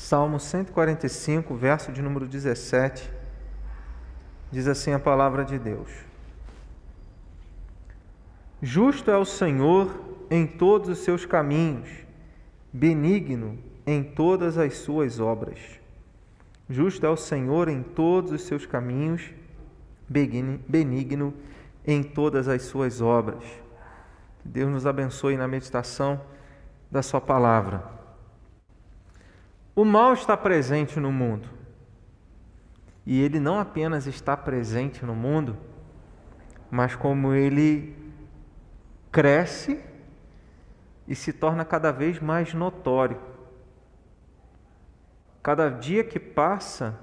Salmo 145, verso de número 17, diz assim a palavra de Deus: Justo é o Senhor em todos os seus caminhos, benigno em todas as suas obras. Justo é o Senhor em todos os seus caminhos, benigno em todas as suas obras. Que Deus nos abençoe na meditação da Sua palavra. O mal está presente no mundo. E ele não apenas está presente no mundo, mas como ele cresce e se torna cada vez mais notório. Cada dia que passa,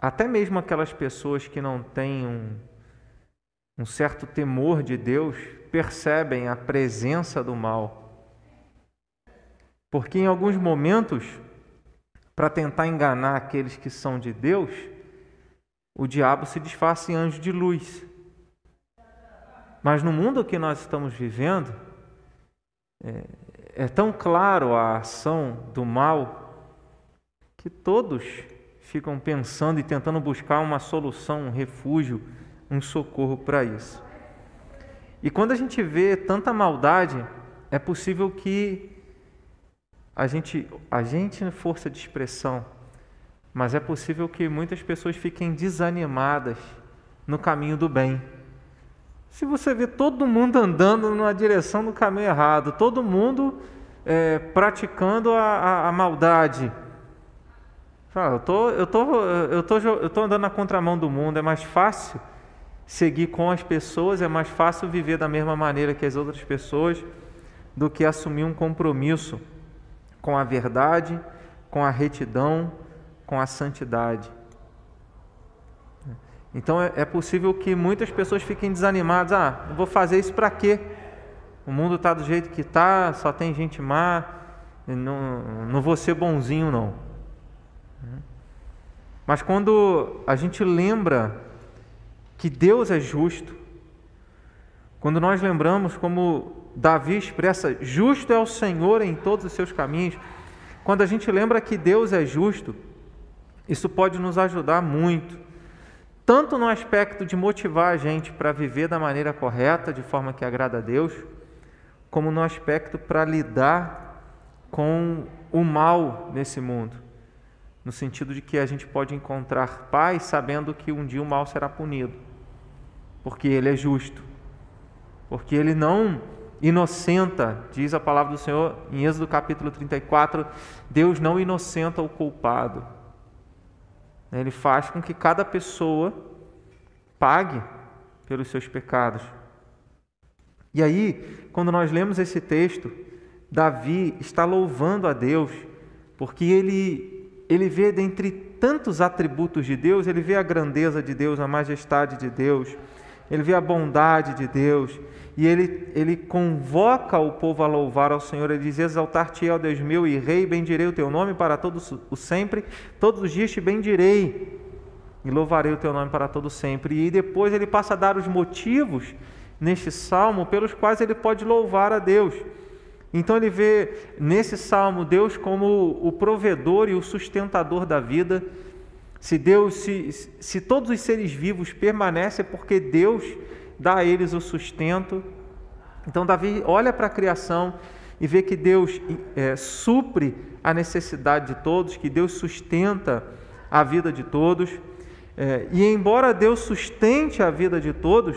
até mesmo aquelas pessoas que não têm um, um certo temor de Deus percebem a presença do mal. Porque em alguns momentos para tentar enganar aqueles que são de Deus, o diabo se disfarça em anjo de luz. Mas no mundo que nós estamos vivendo, é, é tão claro a ação do mal que todos ficam pensando e tentando buscar uma solução, um refúgio, um socorro para isso. E quando a gente vê tanta maldade, é possível que a gente, a gente é força de expressão, mas é possível que muitas pessoas fiquem desanimadas no caminho do bem. Se você vê todo mundo andando na direção do caminho errado, todo mundo é, praticando a, a, a maldade, eu tô, eu tô, eu tô, eu tô andando na contramão do mundo. É mais fácil seguir com as pessoas, é mais fácil viver da mesma maneira que as outras pessoas do que assumir um compromisso com a verdade, com a retidão, com a santidade. Então é, é possível que muitas pessoas fiquem desanimadas. Ah, eu vou fazer isso para quê? O mundo está do jeito que está, só tem gente má, não, não vou ser bonzinho não. Mas quando a gente lembra que Deus é justo, quando nós lembramos como Davi expressa: justo é o Senhor em todos os seus caminhos. Quando a gente lembra que Deus é justo, isso pode nos ajudar muito, tanto no aspecto de motivar a gente para viver da maneira correta, de forma que agrada a Deus, como no aspecto para lidar com o mal nesse mundo, no sentido de que a gente pode encontrar paz sabendo que um dia o mal será punido, porque Ele é justo, porque Ele não inocenta, diz a palavra do Senhor em Êxodo capítulo 34, Deus não inocenta o culpado. Ele faz com que cada pessoa pague pelos seus pecados. E aí, quando nós lemos esse texto, Davi está louvando a Deus, porque ele ele vê dentre tantos atributos de Deus, ele vê a grandeza de Deus, a majestade de Deus, ele vê a bondade de Deus, e ele, ele convoca o povo a louvar ao Senhor. Ele diz: Exaltar-te, ó Deus meu e Rei, bendirei o teu nome para todos o sempre, todos os dias te bendirei e louvarei o teu nome para todo sempre. E depois ele passa a dar os motivos neste salmo pelos quais ele pode louvar a Deus. Então ele vê nesse salmo Deus como o provedor e o sustentador da vida. Se Deus, se, se todos os seres vivos permanecem, é porque Deus dá a eles o sustento. Então, Davi olha para a criação e vê que Deus é, supre a necessidade de todos, que Deus sustenta a vida de todos. É, e embora Deus sustente a vida de todos,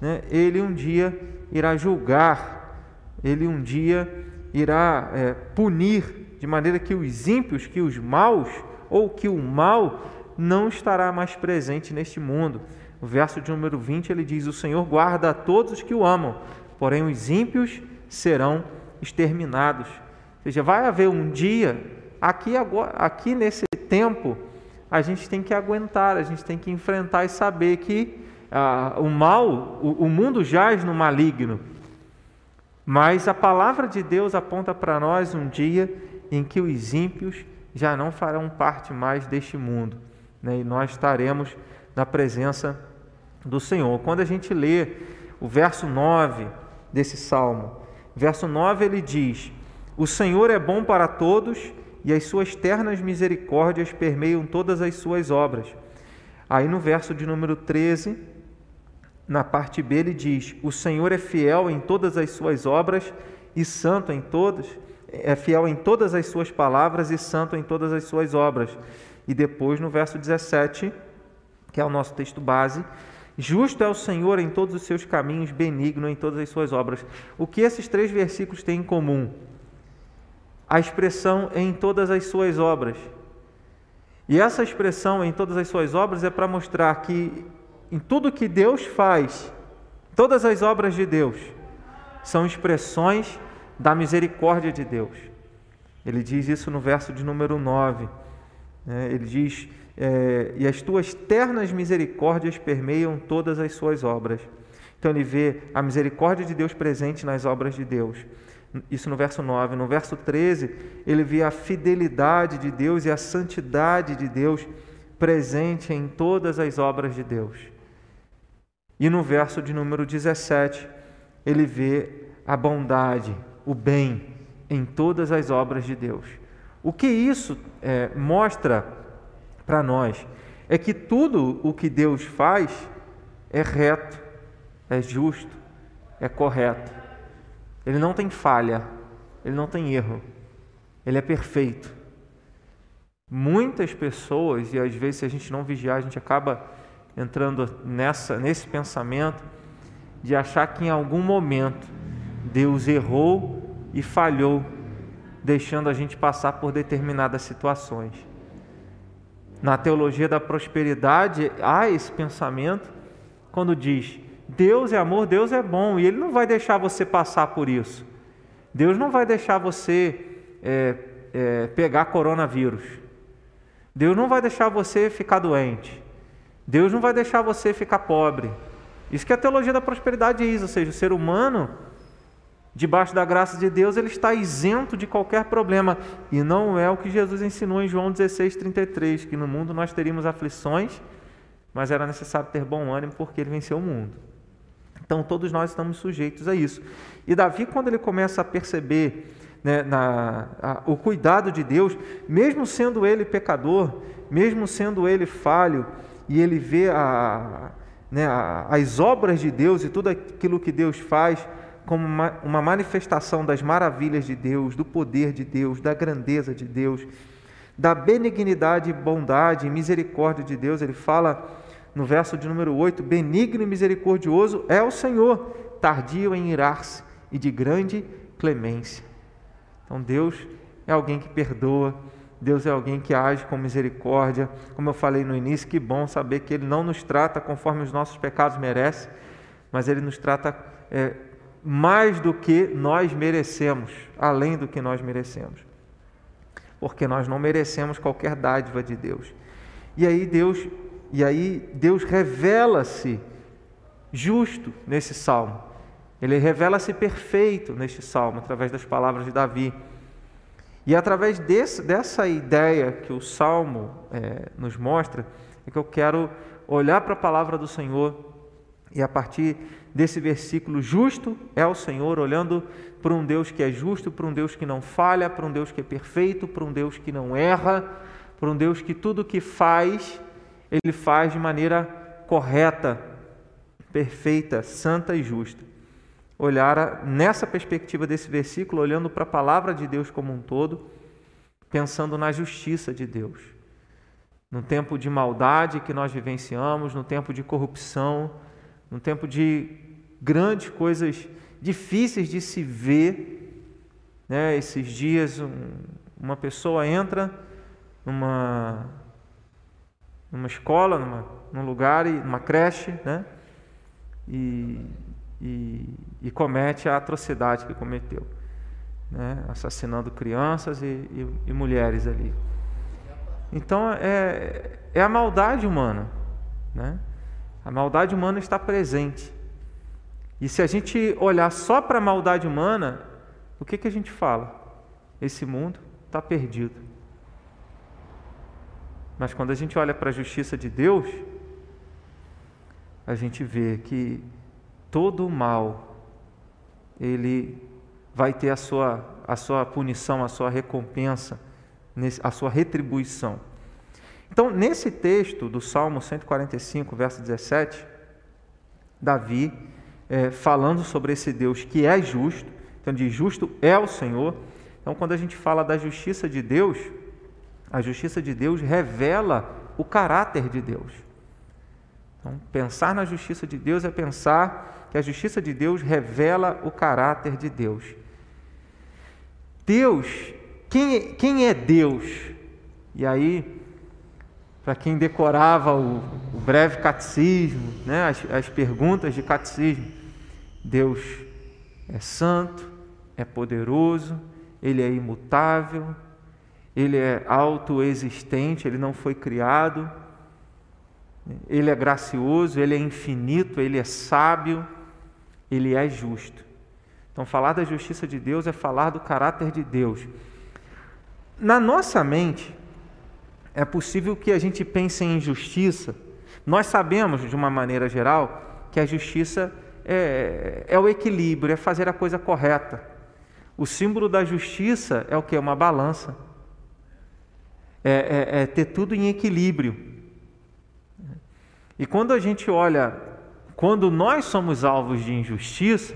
né, Ele um dia irá julgar, Ele um dia irá é, punir, de maneira que os ímpios, que os maus, ou que o mal não estará mais presente neste mundo. O verso de número 20 ele diz: O Senhor guarda a todos os que o amam, porém os ímpios serão exterminados. Ou seja, vai haver um dia, aqui, agora, aqui nesse tempo, a gente tem que aguentar, a gente tem que enfrentar e saber que ah, o mal, o, o mundo jaz no maligno. Mas a palavra de Deus aponta para nós um dia em que os ímpios já não farão parte mais deste mundo, né? e nós estaremos na presença do Senhor. Quando a gente lê o verso 9 desse salmo, verso 9 ele diz: O Senhor é bom para todos e as suas ternas misericórdias permeiam todas as suas obras. Aí no verso de número 13, na parte B, ele diz: O Senhor é fiel em todas as suas obras e santo em todas, é fiel em todas as suas palavras e santo em todas as suas obras. E depois no verso 17, que é o nosso texto base, Justo é o Senhor em todos os seus caminhos, benigno em todas as suas obras. O que esses três versículos têm em comum? A expressão em todas as suas obras. E essa expressão em todas as suas obras é para mostrar que em tudo que Deus faz, todas as obras de Deus são expressões da misericórdia de Deus. Ele diz isso no verso de número 9. Né? Ele diz: é, E as tuas ternas misericórdias permeiam todas as suas obras. Então ele vê a misericórdia de Deus presente nas obras de Deus. Isso no verso 9. No verso 13, ele vê a fidelidade de Deus e a santidade de Deus presente em todas as obras de Deus. E no verso de número 17, ele vê a bondade, o bem em todas as obras de Deus. O que isso é, mostra para nós é que tudo o que Deus faz é reto, é justo, é correto. Ele não tem falha, ele não tem erro, ele é perfeito. Muitas pessoas, e às vezes se a gente não vigiar, a gente acaba entrando nessa, nesse pensamento de achar que em algum momento Deus errou e falhou, deixando a gente passar por determinadas situações. Na teologia da prosperidade, há esse pensamento quando diz: Deus é amor, Deus é bom, e Ele não vai deixar você passar por isso. Deus não vai deixar você é, é, pegar coronavírus. Deus não vai deixar você ficar doente. Deus não vai deixar você ficar pobre. Isso que a teologia da prosperidade diz, ou seja, o ser humano, debaixo da graça de Deus, ele está isento de qualquer problema. E não é o que Jesus ensinou em João 16, 33, que no mundo nós teríamos aflições, mas era necessário ter bom ânimo porque ele venceu o mundo. Então todos nós estamos sujeitos a isso. E Davi, quando ele começa a perceber né, na, a, o cuidado de Deus, mesmo sendo ele pecador, mesmo sendo ele falho, e ele vê a, né, as obras de Deus e tudo aquilo que Deus faz como uma, uma manifestação das maravilhas de Deus, do poder de Deus, da grandeza de Deus, da benignidade, bondade e misericórdia de Deus. Ele fala no verso de número 8: Benigno e misericordioso é o Senhor, tardio em irar-se e de grande clemência. Então Deus é alguém que perdoa, Deus é alguém que age com misericórdia. Como eu falei no início, que bom saber que Ele não nos trata conforme os nossos pecados merecem, mas Ele nos trata é, mais do que nós merecemos, além do que nós merecemos. Porque nós não merecemos qualquer dádiva de Deus. E aí Deus, e aí Deus revela-se justo nesse salmo. Ele revela-se perfeito neste salmo através das palavras de Davi. E através desse, dessa ideia que o Salmo é, nos mostra, é que eu quero olhar para a palavra do Senhor e a partir desse versículo, justo é o Senhor, olhando para um Deus que é justo, para um Deus que não falha, para um Deus que é perfeito, para um Deus que não erra, para um Deus que tudo que faz, ele faz de maneira correta, perfeita, santa e justa olhar nessa perspectiva desse versículo, olhando para a palavra de Deus como um todo, pensando na justiça de Deus. No tempo de maldade que nós vivenciamos, no tempo de corrupção, no tempo de grandes coisas difíceis de se ver, né? esses dias um, uma pessoa entra numa, numa escola, numa, num lugar, numa creche, né? e e, e comete a atrocidade que cometeu, né? assassinando crianças e, e, e mulheres ali. Então é, é a maldade humana, né? A maldade humana está presente. E se a gente olhar só para a maldade humana, o que, que a gente fala? Esse mundo está perdido. Mas quando a gente olha para a justiça de Deus, a gente vê que todo o mal ele vai ter a sua, a sua punição, a sua recompensa a sua retribuição. Então, nesse texto do Salmo 145, verso 17, Davi, é, falando sobre esse Deus que é justo, então de justo é o Senhor. Então, quando a gente fala da justiça de Deus, a justiça de Deus revela o caráter de Deus. Então, pensar na justiça de Deus é pensar que a justiça de Deus revela o caráter de Deus. Deus, quem, é, quem é Deus? E aí, para quem decorava o, o, breve catecismo, né, as, as perguntas de catecismo, Deus é santo, é poderoso, ele é imutável, ele é autoexistente, ele não foi criado, ele é gracioso, ele é infinito, ele é sábio, ele é justo. Então, falar da justiça de Deus é falar do caráter de Deus. Na nossa mente, é possível que a gente pense em justiça. Nós sabemos, de uma maneira geral, que a justiça é, é o equilíbrio, é fazer a coisa correta. O símbolo da justiça é o que? Uma balança. É, é, é ter tudo em equilíbrio. E quando a gente olha, quando nós somos alvos de injustiça,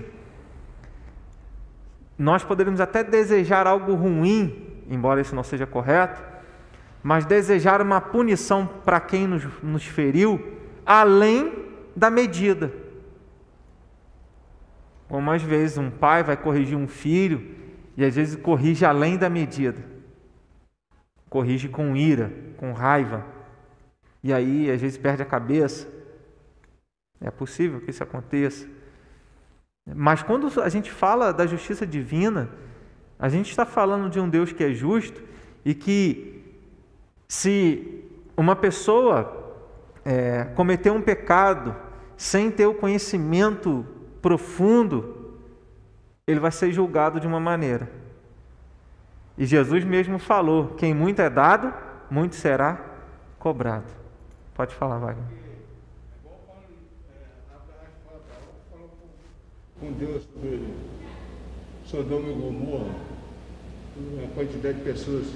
nós poderíamos até desejar algo ruim, embora isso não seja correto, mas desejar uma punição para quem nos, nos feriu além da medida. Como às vezes um pai vai corrigir um filho e às vezes corrige além da medida. Corrige com ira, com raiva. E aí às vezes perde a cabeça. É possível que isso aconteça. Mas quando a gente fala da justiça divina, a gente está falando de um Deus que é justo e que, se uma pessoa é, cometer um pecado sem ter o conhecimento profundo, ele vai ser julgado de uma maneira. E Jesus mesmo falou: quem muito é dado, muito será cobrado. Pode falar, Wagner. com Deus sobre Sodoma e Gomorra, a quantidade de pessoas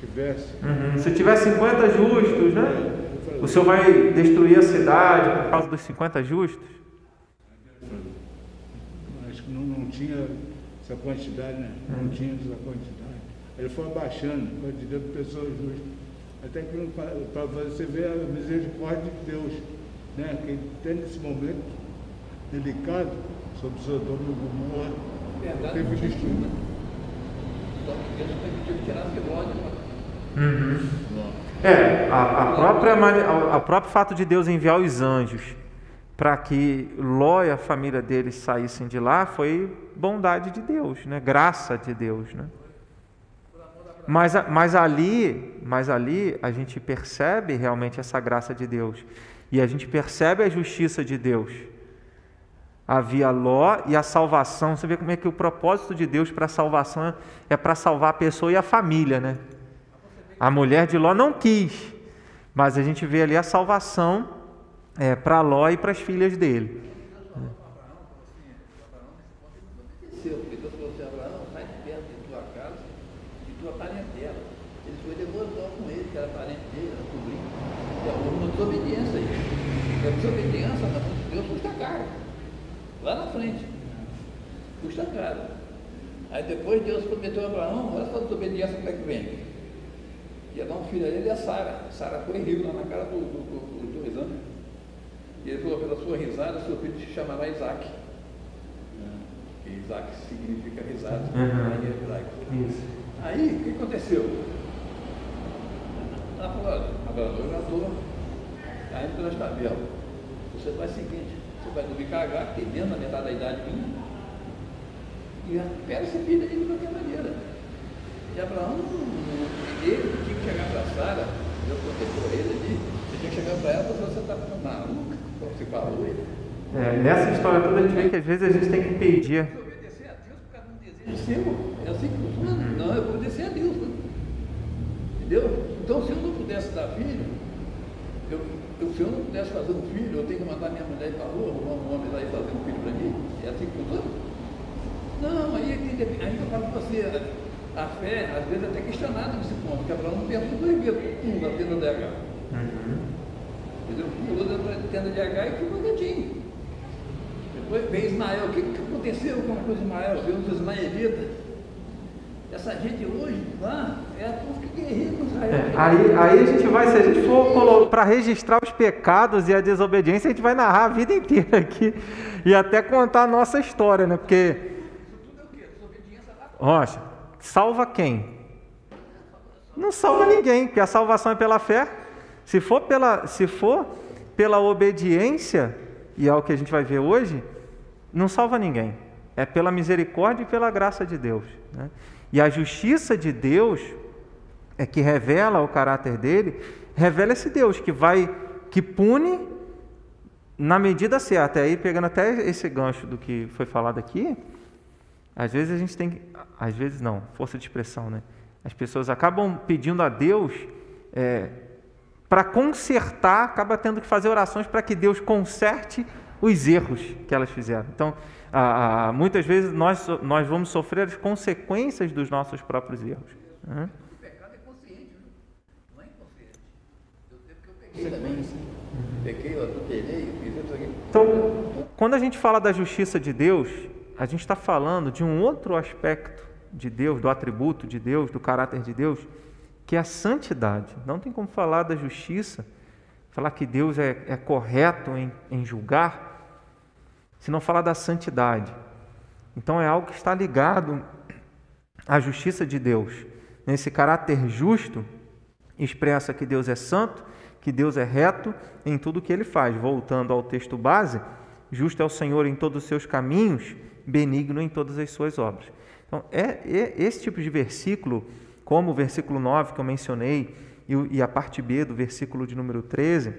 tivesse. Uhum. Se tiver 50 justos, né? É, o Senhor vai destruir a cidade por causa dos 50 justos? Acho que não, não tinha essa quantidade, né? Não uhum. tinha essa quantidade. Ele foi abaixando a quantidade de pessoas justas. Até que para você ver a misericórdia de Deus, né? Que tem nesse momento delicado, sobre Sodoma e Gomorra, teve destino. Só que Deus permitiu que tirasse Ló uhum. É, a, a própria, a, próprio fato de Deus enviar os anjos para que Ló e a família dele saíssem de lá foi bondade de Deus, né? graça de Deus. Né? Mas, mas, ali, mas ali a gente percebe realmente essa graça de Deus e a gente percebe a justiça de Deus havia Ló e a salvação. Você vê como é que o propósito de Deus para a salvação é para salvar a pessoa e a família, né? A mulher de Ló não quis, mas a gente vê ali a salvação é, para Ló e para as filhas dele. lá na frente. Custa caro. Aí depois Deus prometeu a Abraão, olha só a desobediência como é que vem. Ia dar um filho a ele e a Sara. Sara foi riu lá na cara do, do, do, do Isaac. E ele falou, pela sua risada, seu filho se chamará Isaac. Que Isaac significa risada uhum. Isso. Aí, o que aconteceu? Ela falou, olha, Abraão, eu já estou caindo pelas tabelas. Você faz o seguinte, você vai dormir cagar, que dentro da metade da idade minha, e pega esse filho aí de qualquer maneira. E Abraão, ele tinha que chegar para Sara, Deus protegeu ele ali, ele tinha que chegar para ela e você está maluca, como você falou ele. É, nessa história toda a gente vê que às vezes a gente tem que pedir. obedecer a Deus por causa de um desejo seu. É assim que funciona. Não, é obedecer a Deus. Né? Entendeu? Então se eu não pudesse dar filho, eu, eu, se eu não pudesse fazer um filho, eu tenho que mandar minha mulher para a rua, arrumar um homem lá e fazer um filho para mim? É assim que funciona? Não, aí, aí eu falo para você, a fé, às vezes, é até questionada nesse ponto. que Abraão pensou dois dias, um na tenda de H. Uhum. Entendeu? Pulou da tenda de H e ficou quietinho. Depois veio Ismael. O que, que aconteceu com a coisa de Ismael? Veio os ismaelitas. Essa gente hoje lá é a povo que guerreia com Israel. É, aí, aí a gente vai, se a gente for para registrar os pecados e a desobediência, a gente vai narrar a vida inteira aqui e até contar a nossa história, né? Porque. Isso tudo é o quê? Desobediência lá. Rocha, salva quem? Não salva ninguém, porque a salvação é pela fé. Se for pela, se for pela obediência, e é o que a gente vai ver hoje, não salva ninguém. É pela misericórdia e pela graça de Deus. Né? E a justiça de Deus é que revela o caráter dele, revela esse Deus que vai, que pune na medida certa. Aí pegando até esse gancho do que foi falado aqui, às vezes a gente tem que, às vezes não, força de expressão, né? As pessoas acabam pedindo a Deus é, para consertar, acaba tendo que fazer orações para que Deus conserte os erros que elas fizeram. Então, ah, muitas vezes nós, nós vamos sofrer as consequências dos nossos próprios erros. O pecado é consciente, não é inconsciente. Eu tempo que eu peguei também. Peguei, eu adulterei, eu fiz isso aqui. Então, quando a gente fala da justiça de Deus, a gente está falando de um outro aspecto de Deus, do atributo de Deus, do caráter de Deus, que é a santidade. Não tem como falar da justiça, falar que Deus é, é correto em, em julgar, se não falar da santidade. Então é algo que está ligado à justiça de Deus. Nesse caráter justo, expressa que Deus é santo, que Deus é reto em tudo que ele faz. Voltando ao texto base, justo é o Senhor em todos os seus caminhos, benigno em todas as suas obras. Então, é, é esse tipo de versículo, como o versículo 9 que eu mencionei, e, e a parte B do versículo de número 13,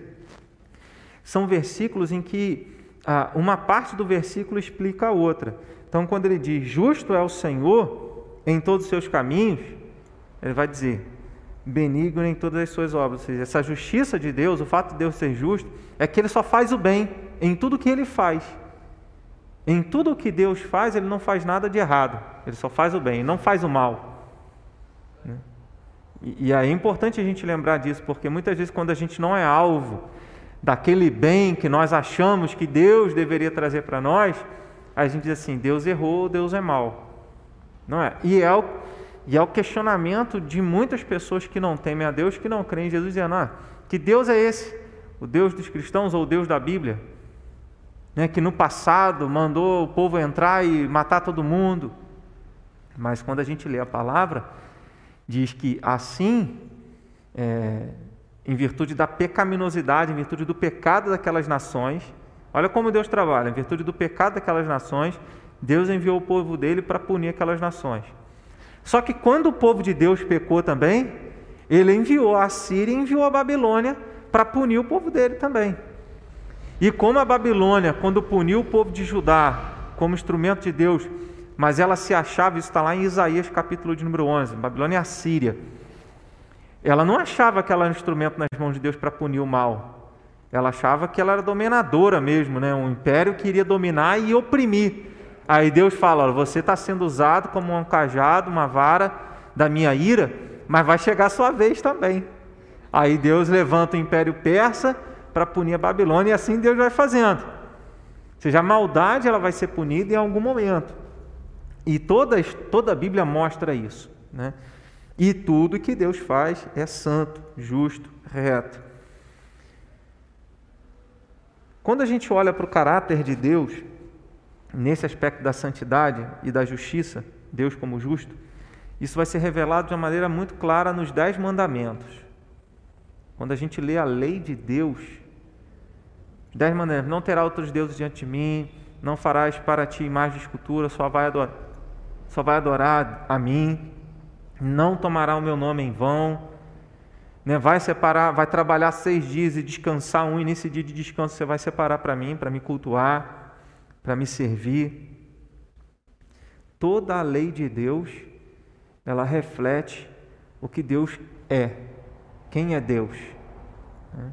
são versículos em que ah, uma parte do versículo explica a outra. Então, quando ele diz justo é o Senhor em todos os seus caminhos, ele vai dizer benigno em todas as suas obras. Ou seja, essa justiça de Deus, o fato de Deus ser justo, é que ele só faz o bem em tudo que ele faz. Em tudo o que Deus faz, ele não faz nada de errado, ele só faz o bem, não faz o mal. Né? E aí é importante a gente lembrar disso, porque muitas vezes, quando a gente não é alvo daquele bem que nós achamos que Deus deveria trazer para nós, a gente diz assim: Deus errou, Deus é mal. Não é? E é o, e é o questionamento de muitas pessoas que não temem a Deus, que não creem em Jesus, dizendo: ah, que Deus é esse? O Deus dos cristãos ou o Deus da Bíblia? Né, que no passado mandou o povo entrar e matar todo mundo. Mas quando a gente lê a palavra, diz que assim é, em virtude da pecaminosidade, em virtude do pecado daquelas nações. Olha como Deus trabalha, em virtude do pecado daquelas nações, Deus enviou o povo dele para punir aquelas nações. Só que quando o povo de Deus pecou também, ele enviou a Síria e enviou a Babilônia para punir o povo dele também. E como a Babilônia, quando puniu o povo de Judá como instrumento de Deus, mas ela se achava, isso está lá em Isaías capítulo de número 11, Babilônia e a Síria, ela não achava que ela era um instrumento nas mãos de Deus para punir o mal. Ela achava que ela era dominadora mesmo, né? um império que iria dominar e oprimir. Aí Deus fala: você está sendo usado como um cajado, uma vara da minha ira, mas vai chegar a sua vez também. Aí Deus levanta o império persa para punir a Babilônia e assim Deus vai fazendo. Ou seja, a maldade ela vai ser punida em algum momento. E toda, toda a Bíblia mostra isso. Né? E tudo que Deus faz é santo, justo, reto. Quando a gente olha para o caráter de Deus, nesse aspecto da santidade e da justiça, Deus como justo, isso vai ser revelado de uma maneira muito clara nos Dez Mandamentos. Quando a gente lê a lei de Deus, Dez Mandamentos: não terá outros deuses diante de mim, não farás para ti imagem de escultura, só vai adorar, só vai adorar a mim não tomará o meu nome em vão, né? vai separar, vai trabalhar seis dias e descansar um, e nesse dia de descanso você vai separar para mim, para me cultuar, para me servir. Toda a lei de Deus, ela reflete o que Deus é, quem é Deus. Né?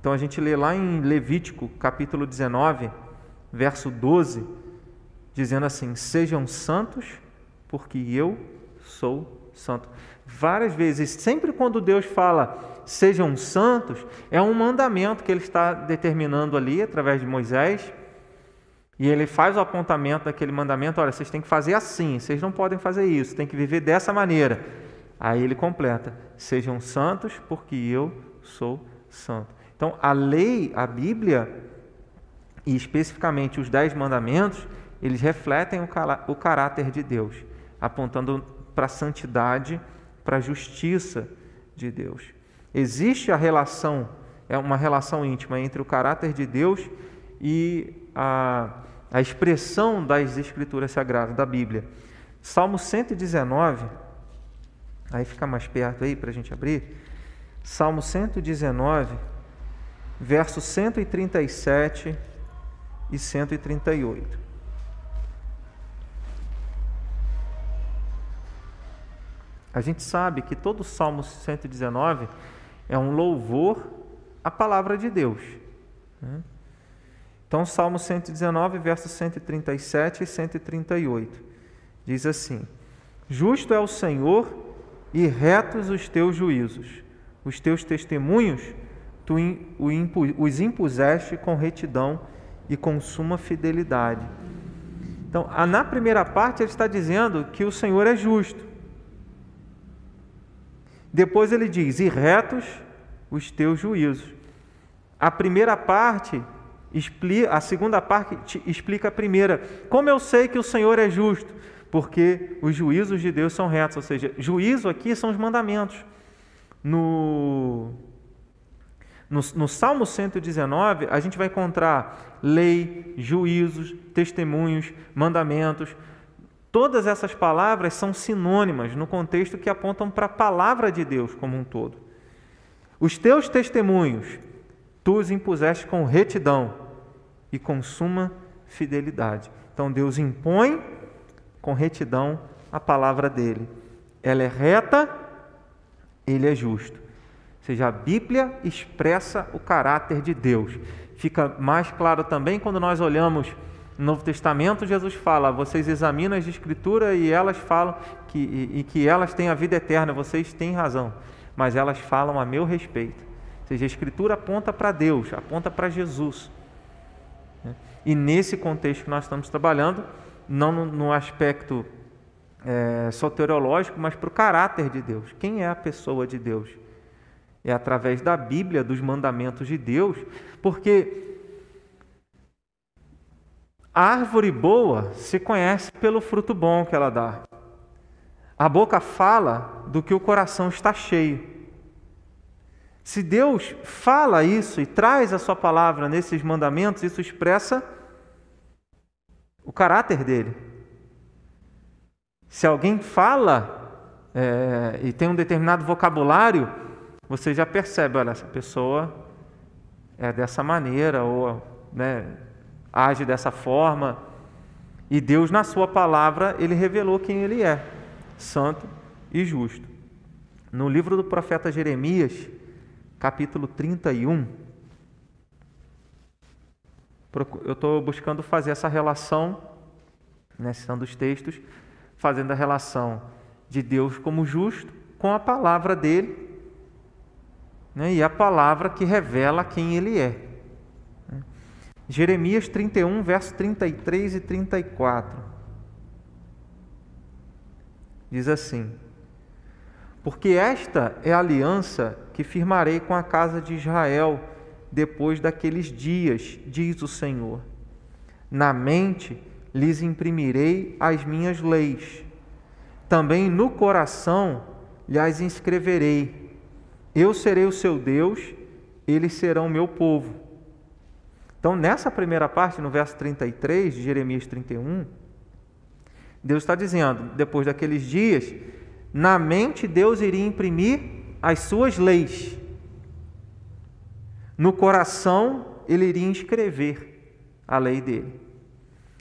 Então a gente lê lá em Levítico capítulo 19, verso 12, dizendo assim: Sejam santos, porque eu sou santo. Várias vezes, sempre quando Deus fala sejam santos, é um mandamento que ele está determinando ali através de Moisés. E ele faz o apontamento daquele mandamento: olha, vocês têm que fazer assim, vocês não podem fazer isso, têm que viver dessa maneira. Aí ele completa: sejam santos, porque eu sou santo. Então, a lei, a Bíblia, e especificamente os dez mandamentos, eles refletem o caráter de Deus, apontando para a santidade, para a justiça de Deus. Existe a relação, é uma relação íntima entre o caráter de Deus e a, a expressão das Escrituras Sagradas, da Bíblia. Salmo 119, aí fica mais perto aí para a gente abrir. Salmo 119, versos 137 e 138. A gente sabe que todo o Salmo 119 é um louvor à palavra de Deus. Né? Então, Salmo 119, versos 137 e 138, diz assim: Justo é o Senhor e retos os teus juízos, os teus testemunhos tu os impuseste com retidão e com suma fidelidade. Então, na primeira parte, ele está dizendo que o Senhor é justo. Depois ele diz: e retos os teus juízos. A primeira parte explica, a segunda parte explica a primeira. Como eu sei que o Senhor é justo? Porque os juízos de Deus são retos, ou seja, juízo aqui são os mandamentos. No, no, no Salmo 119, a gente vai encontrar lei, juízos, testemunhos, mandamentos, Todas essas palavras são sinônimas no contexto que apontam para a palavra de Deus como um todo. Os teus testemunhos, tu os impuseste com retidão e com suma fidelidade. Então Deus impõe com retidão a palavra dele. Ela é reta, ele é justo. Seja, a Bíblia expressa o caráter de Deus. Fica mais claro também quando nós olhamos no Novo Testamento, Jesus fala: vocês examinam as Escrituras e elas falam que, e, e que elas têm a vida eterna. Vocês têm razão, mas elas falam a meu respeito. Ou seja, a Escritura aponta para Deus, aponta para Jesus. E nesse contexto que nós estamos trabalhando, não no, no aspecto é, soteriológico, mas para o caráter de Deus. Quem é a pessoa de Deus? É através da Bíblia, dos mandamentos de Deus, porque a árvore boa se conhece pelo fruto bom que ela dá. A boca fala do que o coração está cheio. Se Deus fala isso e traz a sua palavra nesses mandamentos, isso expressa o caráter dele. Se alguém fala é, e tem um determinado vocabulário, você já percebe, olha, essa pessoa é dessa maneira, ou né, age dessa forma. E Deus, na Sua palavra, Ele revelou quem Ele é: santo e justo. No livro do profeta Jeremias, capítulo 31, eu estou buscando fazer essa relação, né, citando os textos, fazendo a relação de Deus como justo com a palavra dele né, e a palavra que revela quem ele é. Jeremias 31, verso 33 e 34. Diz assim: Porque esta é a aliança que firmarei com a casa de Israel depois daqueles dias, diz o Senhor. Na mente lhes imprimirei as minhas leis, também no coração lhes inscreverei. Eu serei o seu Deus, eles serão meu povo. Então, nessa primeira parte, no verso 33 de Jeremias 31, Deus está dizendo: depois daqueles dias, na mente Deus iria imprimir as suas leis, no coração ele iria escrever a lei dele.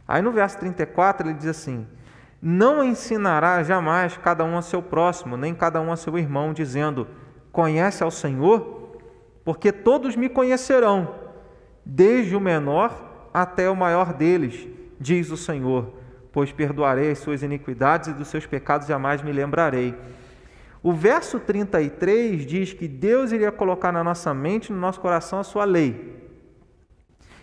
Aí no verso 34 ele diz assim: Não ensinará jamais cada um a seu próximo, nem cada um a seu irmão, dizendo: Conhece ao Senhor, porque todos me conhecerão desde o menor até o maior deles, diz o Senhor, pois perdoarei as suas iniquidades e dos seus pecados jamais me lembrarei. O verso 33 diz que Deus iria colocar na nossa mente, no nosso coração, a sua lei.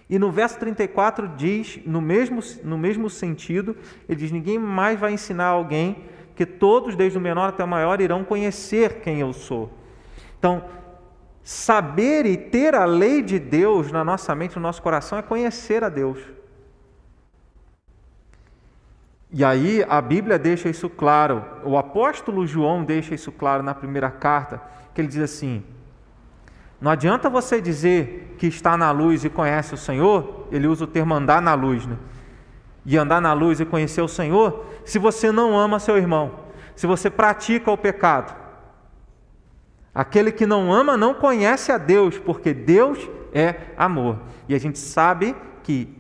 E no verso 34 diz, no mesmo, no mesmo sentido, ele diz: Ninguém mais vai ensinar alguém que todos, desde o menor até o maior, irão conhecer quem eu sou. Então, saber e ter a lei de Deus na nossa mente, no nosso coração, é conhecer a Deus. E aí a Bíblia deixa isso claro, o apóstolo João deixa isso claro na primeira carta, que ele diz assim: não adianta você dizer que está na luz e conhece o Senhor, ele usa o termo andar na luz, né? E andar na luz e conhecer o Senhor, se você não ama seu irmão, se você pratica o pecado. Aquele que não ama não conhece a Deus, porque Deus é amor. E a gente sabe que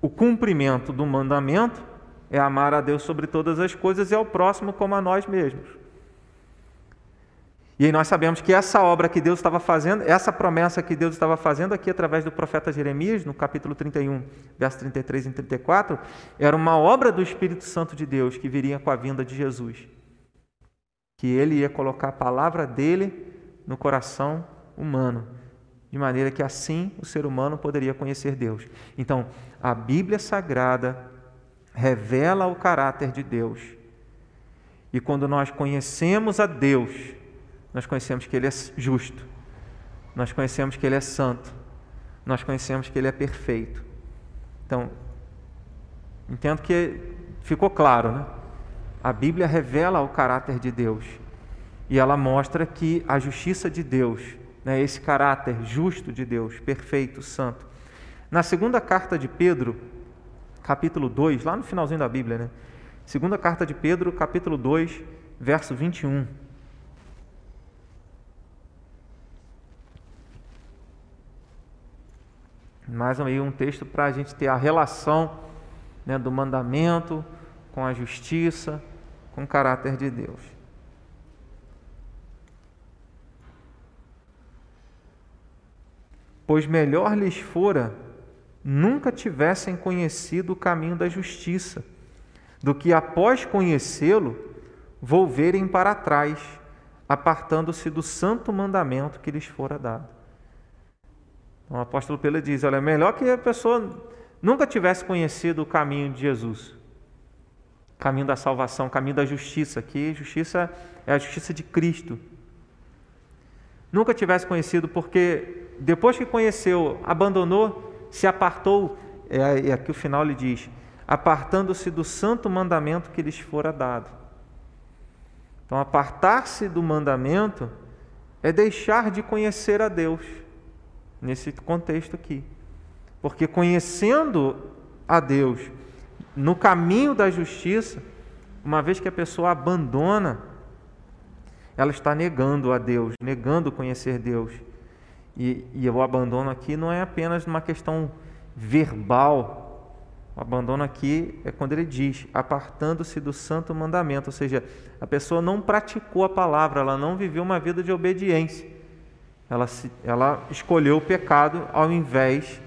o cumprimento do mandamento é amar a Deus sobre todas as coisas e ao próximo como a nós mesmos. E aí nós sabemos que essa obra que Deus estava fazendo, essa promessa que Deus estava fazendo aqui através do profeta Jeremias, no capítulo 31, verso 33 e 34, era uma obra do Espírito Santo de Deus que viria com a vinda de Jesus. Que ele ia colocar a palavra dele no coração humano, de maneira que assim o ser humano poderia conhecer Deus. Então, a Bíblia Sagrada revela o caráter de Deus. E quando nós conhecemos a Deus, nós conhecemos que Ele é justo, nós conhecemos que Ele é santo, nós conhecemos que Ele é perfeito. Então, entendo que ficou claro, né? A Bíblia revela o caráter de Deus e ela mostra que a justiça de Deus, né, esse caráter justo de Deus, perfeito, santo. Na segunda carta de Pedro, capítulo 2, lá no finalzinho da Bíblia, né? Segunda carta de Pedro, capítulo 2, verso 21. Mais aí um texto para a gente ter a relação né, do mandamento com a justiça, com o caráter de Deus. Pois melhor lhes fora nunca tivessem conhecido o caminho da justiça, do que após conhecê-lo, volverem para trás, apartando-se do santo mandamento que lhes fora dado. Então, o apóstolo Pedro diz: olha, é melhor que a pessoa nunca tivesse conhecido o caminho de Jesus, caminho da salvação, caminho da justiça, que justiça é a justiça de Cristo. Nunca tivesse conhecido, porque depois que conheceu, abandonou, se apartou, é, aqui o final ele diz: apartando-se do santo mandamento que lhes fora dado. Então, apartar-se do mandamento é deixar de conhecer a Deus nesse contexto aqui. Porque conhecendo a Deus no caminho da justiça, uma vez que a pessoa abandona, ela está negando a Deus, negando conhecer Deus. E, e o abandono aqui não é apenas uma questão verbal. O abandono aqui é quando ele diz, apartando-se do santo mandamento, ou seja, a pessoa não praticou a palavra, ela não viveu uma vida de obediência ela, se, ela escolheu o pecado ao invés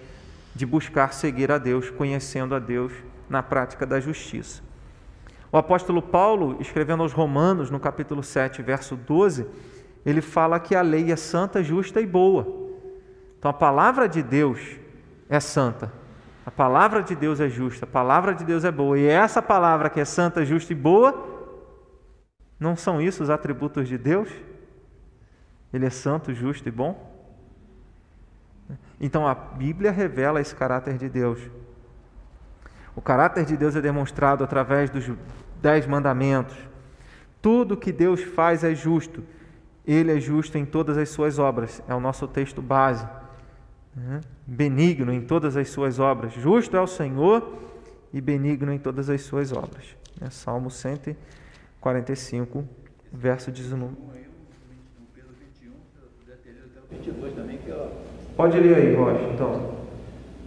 de buscar seguir a Deus, conhecendo a Deus na prática da justiça. O apóstolo Paulo, escrevendo aos Romanos, no capítulo 7, verso 12, ele fala que a lei é santa, justa e boa. Então a palavra de Deus é santa, a palavra de Deus é justa, a palavra de Deus é boa. E essa palavra que é santa, justa e boa, não são isso os atributos de Deus? Ele é santo, justo e bom? Então a Bíblia revela esse caráter de Deus. O caráter de Deus é demonstrado através dos dez mandamentos. Tudo que Deus faz é justo. Ele é justo em todas as suas obras. É o nosso texto base. Né? Benigno em todas as suas obras. Justo é o Senhor e benigno em todas as suas obras. É Salmo 145, verso 19. 22 também, que ó. Pode ler aí, Rocha, então.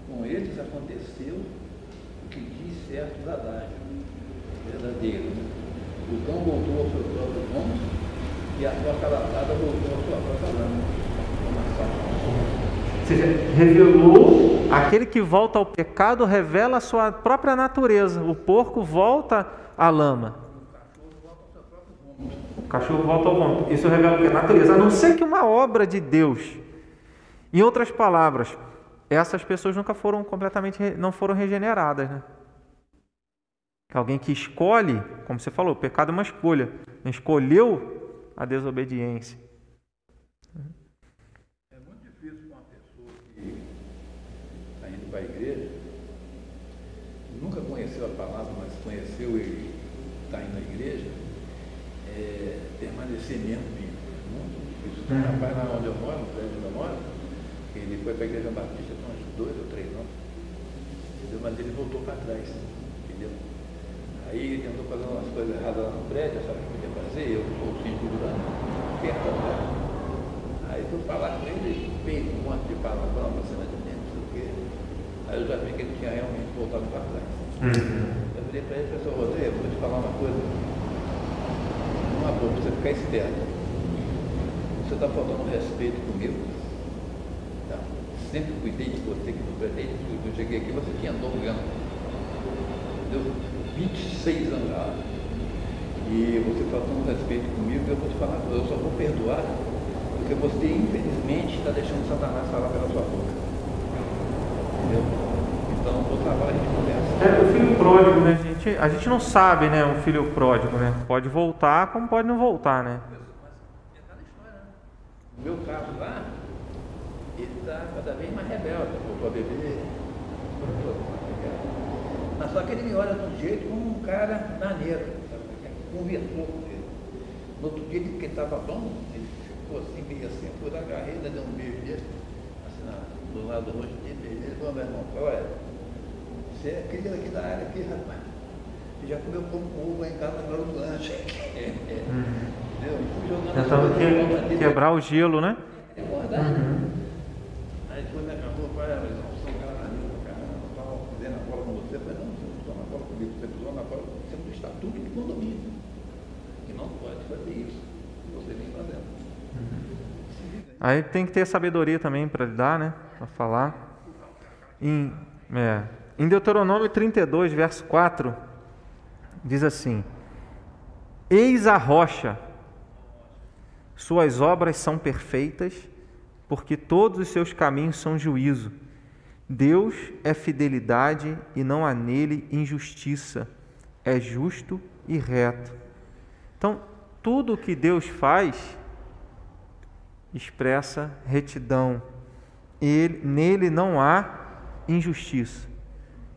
Com eles aconteceu certos adágios, verdadeiro. O cão voltou ao seu próprio dono e a sua calatada voltou à sua própria lama. seja, revelou. Aquele que volta ao pecado revela a sua própria natureza. O porco volta à lama. O cachorro volta ao vômito. Isso revela que? A natureza. A não ser que uma obra de Deus. Em outras palavras, essas pessoas nunca foram completamente, não foram regeneradas, né? Alguém que escolhe, como você falou, o pecado é uma escolha. Escolheu a desobediência. É muito difícil para uma pessoa que está indo para a igreja, nunca conheceu a palavra, mas conheceu e está indo à igreja, é, permanecer mesmo bíblico. Muito difícil. Tem um rapaz lá onde eu moro, no prédio onde eu moro, ele foi para a igreja batista com uns dois ou três anos, mas ele voltou para trás? Aí ele andou fazendo umas coisas erradas lá no prédio, sabe o que podia fazer? Eu sou o lá perto da Aí fui falar com ele, fez um monte de palavras para cima de mim, não sei o quê. Aí eu já vi que ele tinha realmente voltado para trás. Uhum. Eu falei para ele, professor Rodrigo, vou te falar uma coisa. Uma boa, você ficar esperto. Você está faltando respeito comigo. Tá? Sempre cuidei de você, que desde que eu cheguei aqui, você tinha 12 anos. Entendeu? 26 anos já. E você falando respeito comigo, eu vou te falar, eu só vou perdoar, porque você, infelizmente, está deixando Satanás falar pela sua boca. Entendeu? Então, outra hora a gente conversa. É, o filho pródigo, né? A gente, a gente não sabe, né? O filho pródigo, né? Pode voltar, como pode não voltar, né? No meu caso lá, ele está cada vez mais rebelde, voltou a beber, mas só que ele me olha de um jeito como um cara maneiro, conversou com ele. No outro dia que ele estava bom, ele ficou assim, meio assim, foi da carreira, deu um beijo dele, assim, na, do lado do rosto dele, ele falou, meu irmão, olha, você é aquele aqui da área aqui, rapaz. Você já comeu pão com uva em casa agora no lanche. É, é. Uhum. Tentando que, quebrar o gelo, né? É. Uhum depois me acabou, pai, mas não sou um cara maneiro, cara, não estava fazendo a bola com você, mas não comigo, você pisou na bola, você é um estatuto de condomínio. E não pode fazer isso. Você vem fazendo. Aí tem que ter sabedoria também para lidar, né? Para falar. Em, é, em Deuteronômio 32, verso 4, diz assim: Eis a rocha, suas obras são perfeitas, porque todos os seus caminhos são juízo. Deus é fidelidade e não há nele injustiça. É justo e reto. Então, tudo o que Deus faz expressa retidão. Ele, nele não há injustiça.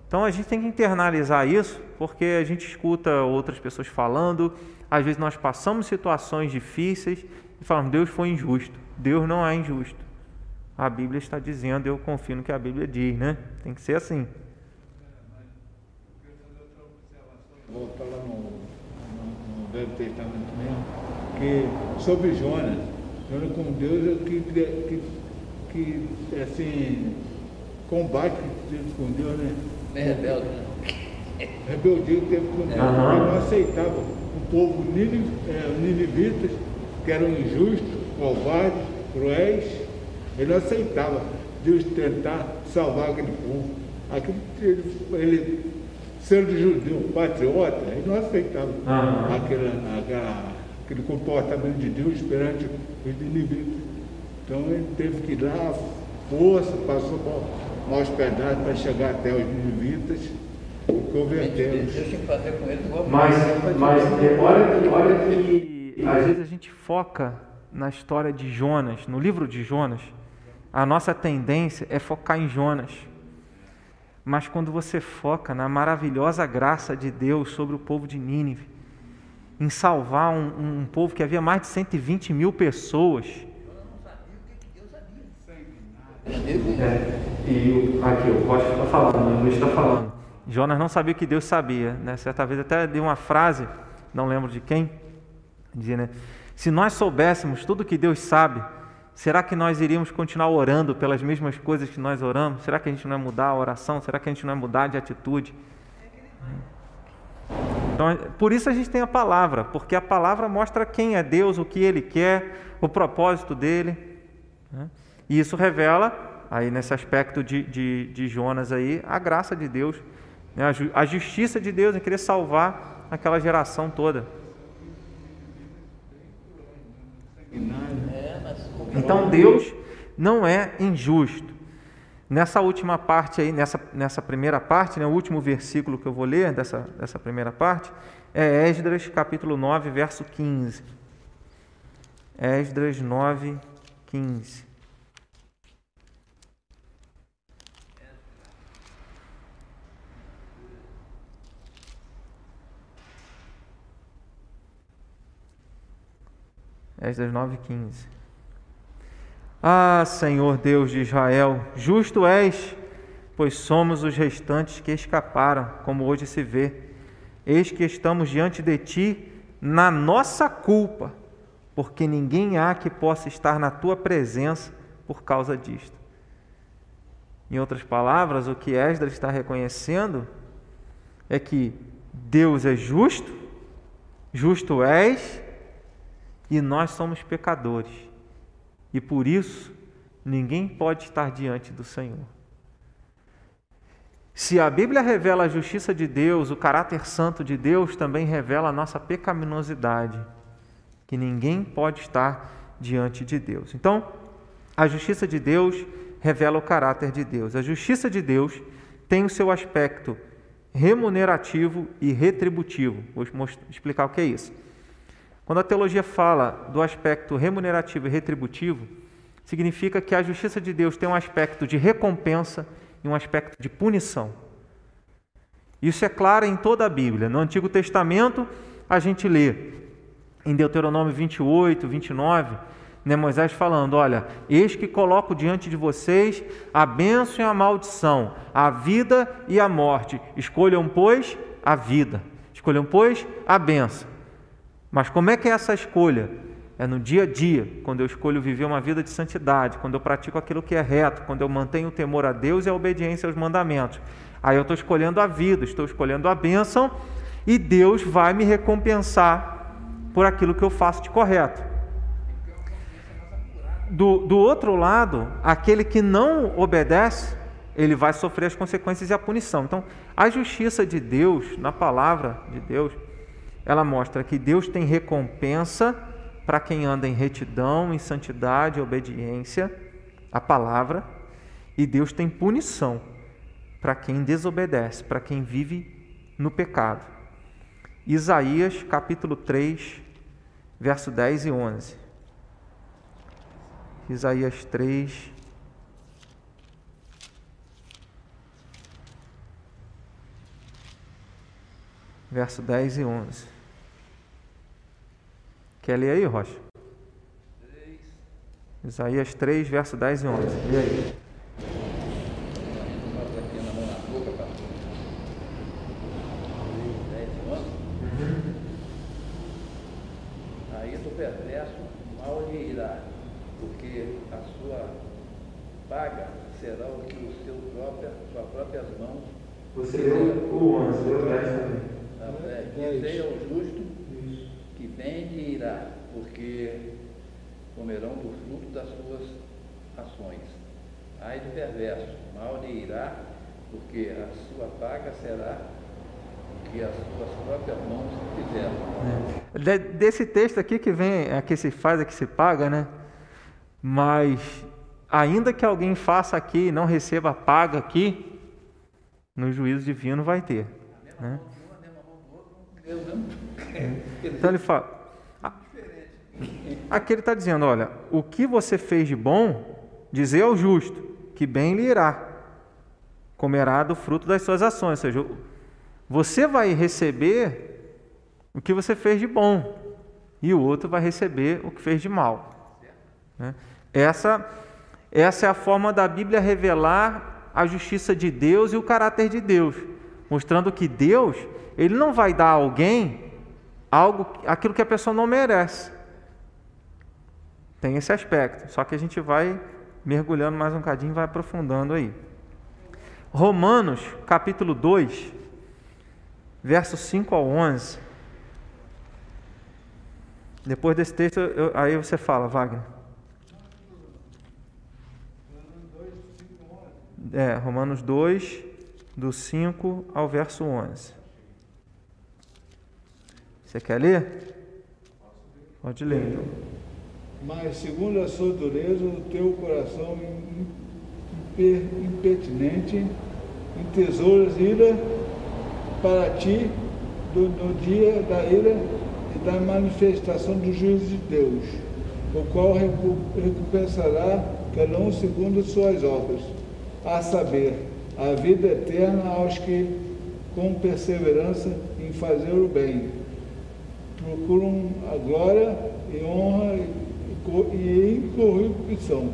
Então a gente tem que internalizar isso, porque a gente escuta outras pessoas falando, às vezes nós passamos situações difíceis e falamos: Deus foi injusto. Deus não é injusto a Bíblia está dizendo, eu confio no que a Bíblia diz, né? Tem que ser assim. Voltar lá no, no, no Velho Testamento mesmo, que sobre Jonas, Jonas com Deus é que, que, que assim, combate que teve com Deus, né? É rebelde, né? Rebeldia que teve com Deus, uhum. ele não aceitava o povo é, ninivitas, que eram injustos, covardes, cruéis, ele não aceitava Deus tentar salvar aquele povo. Aquele, ele, ele, sendo judeu, patriota, ele não aceitava uhum. aquele, aquele comportamento de Deus perante os inimigos. Então ele teve que ir lá, força, passou por uma hospedagem para chegar até os ninivitas e convertê-los. Mas, mas olha, que, olha que às vezes a gente foca na história de Jonas, no livro de Jonas, a nossa tendência é focar em Jonas. Mas quando você foca na maravilhosa graça de Deus sobre o povo de Nínive, em salvar um, um povo que havia mais de 120 mil pessoas. É, e aqui o está falando, o Luiz está falando. Jonas não sabia o que Deus sabia. Né? Certa vez até deu uma frase, não lembro de quem, dizia, né? Se nós soubéssemos tudo o que Deus sabe, Será que nós iríamos continuar orando pelas mesmas coisas que nós oramos? Será que a gente não vai mudar a oração? Será que a gente não vai mudar de atitude? Então, por isso a gente tem a palavra, porque a palavra mostra quem é Deus, o que Ele quer, o propósito dele. Né? E isso revela aí nesse aspecto de, de, de Jonas aí, a graça de Deus, né? a justiça de Deus em querer salvar aquela geração toda. Então Deus não é injusto. Nessa última parte aí, nessa, nessa primeira parte, né, o último versículo que eu vou ler dessa, dessa primeira parte, é Esdras capítulo 9, verso 15. Esdras 9, 15. Esdras 9, 15. Ah, Senhor Deus de Israel, justo és, pois somos os restantes que escaparam, como hoje se vê. Eis que estamos diante de ti na nossa culpa porque ninguém há que possa estar na tua presença por causa disto. Em outras palavras, o que Esdras está reconhecendo é que Deus é justo, justo és, e nós somos pecadores. E por isso, ninguém pode estar diante do Senhor. Se a Bíblia revela a justiça de Deus, o caráter santo de Deus também revela a nossa pecaminosidade que ninguém pode estar diante de Deus. Então, a justiça de Deus revela o caráter de Deus. A justiça de Deus tem o seu aspecto remunerativo e retributivo. Vou explicar o que é isso. Quando a teologia fala do aspecto remunerativo e retributivo, significa que a justiça de Deus tem um aspecto de recompensa e um aspecto de punição. Isso é claro em toda a Bíblia. No Antigo Testamento, a gente lê em Deuteronômio 28, 29, né, Moisés falando: Olha, eis que coloco diante de vocês a bênção e a maldição, a vida e a morte. Escolham, pois, a vida. Escolham, pois, a bênção. Mas como é que é essa escolha? É no dia a dia, quando eu escolho viver uma vida de santidade, quando eu pratico aquilo que é reto, quando eu mantenho o temor a Deus e a obediência aos mandamentos. Aí eu estou escolhendo a vida, estou escolhendo a bênção e Deus vai me recompensar por aquilo que eu faço de correto. Do, do outro lado, aquele que não obedece, ele vai sofrer as consequências e a punição. Então, a justiça de Deus, na palavra de Deus, ela mostra que Deus tem recompensa para quem anda em retidão, em santidade, obediência à palavra, e Deus tem punição para quem desobedece, para quem vive no pecado. Isaías capítulo 3, verso 10 e 11. Isaías 3, verso 10 e 11. Quer ler aí, Rocha? Isaías 3, verso 10 e 11. E aí? Você leu o 11, leu o 10 também. Dizei ao justo que vem e irá, porque comerão do fruto das suas ações. Ai do perverso, mal lhe irá, porque a sua paga será o que as suas próprias mãos fizeram. É. Desse texto aqui que vem, é que se faz, é que se paga, né? Mas ainda que alguém faça aqui e não receba paga aqui, no juízo divino vai ter. Né? Então ele fala. Aqui ele está dizendo: olha, o que você fez de bom, dizer ao justo, que bem lhe irá, comerá do fruto das suas ações. Ou seja, você vai receber o que você fez de bom, e o outro vai receber o que fez de mal. Né? Essa, essa é a forma da Bíblia revelar a justiça de Deus e o caráter de Deus, mostrando que Deus, ele não vai dar a alguém algo aquilo que a pessoa não merece. Tem esse aspecto, só que a gente vai mergulhando mais um cadinho, vai aprofundando aí. Romanos, capítulo 2, versos 5 ao 11. Depois desse texto, eu, aí você fala, Wagner. é, Romanos 2, do 5 ao verso 11. Você quer ler? Pode ler, então. Mas, segundo a sua dureza, o teu coração impertinente entesouras ira para ti do, no dia da ira e da manifestação do juízo de Deus, o qual recompensará cada um segundo suas obras, a saber, a vida eterna aos que, com perseverança em fazer o bem, procuram a glória e honra e incorrupção,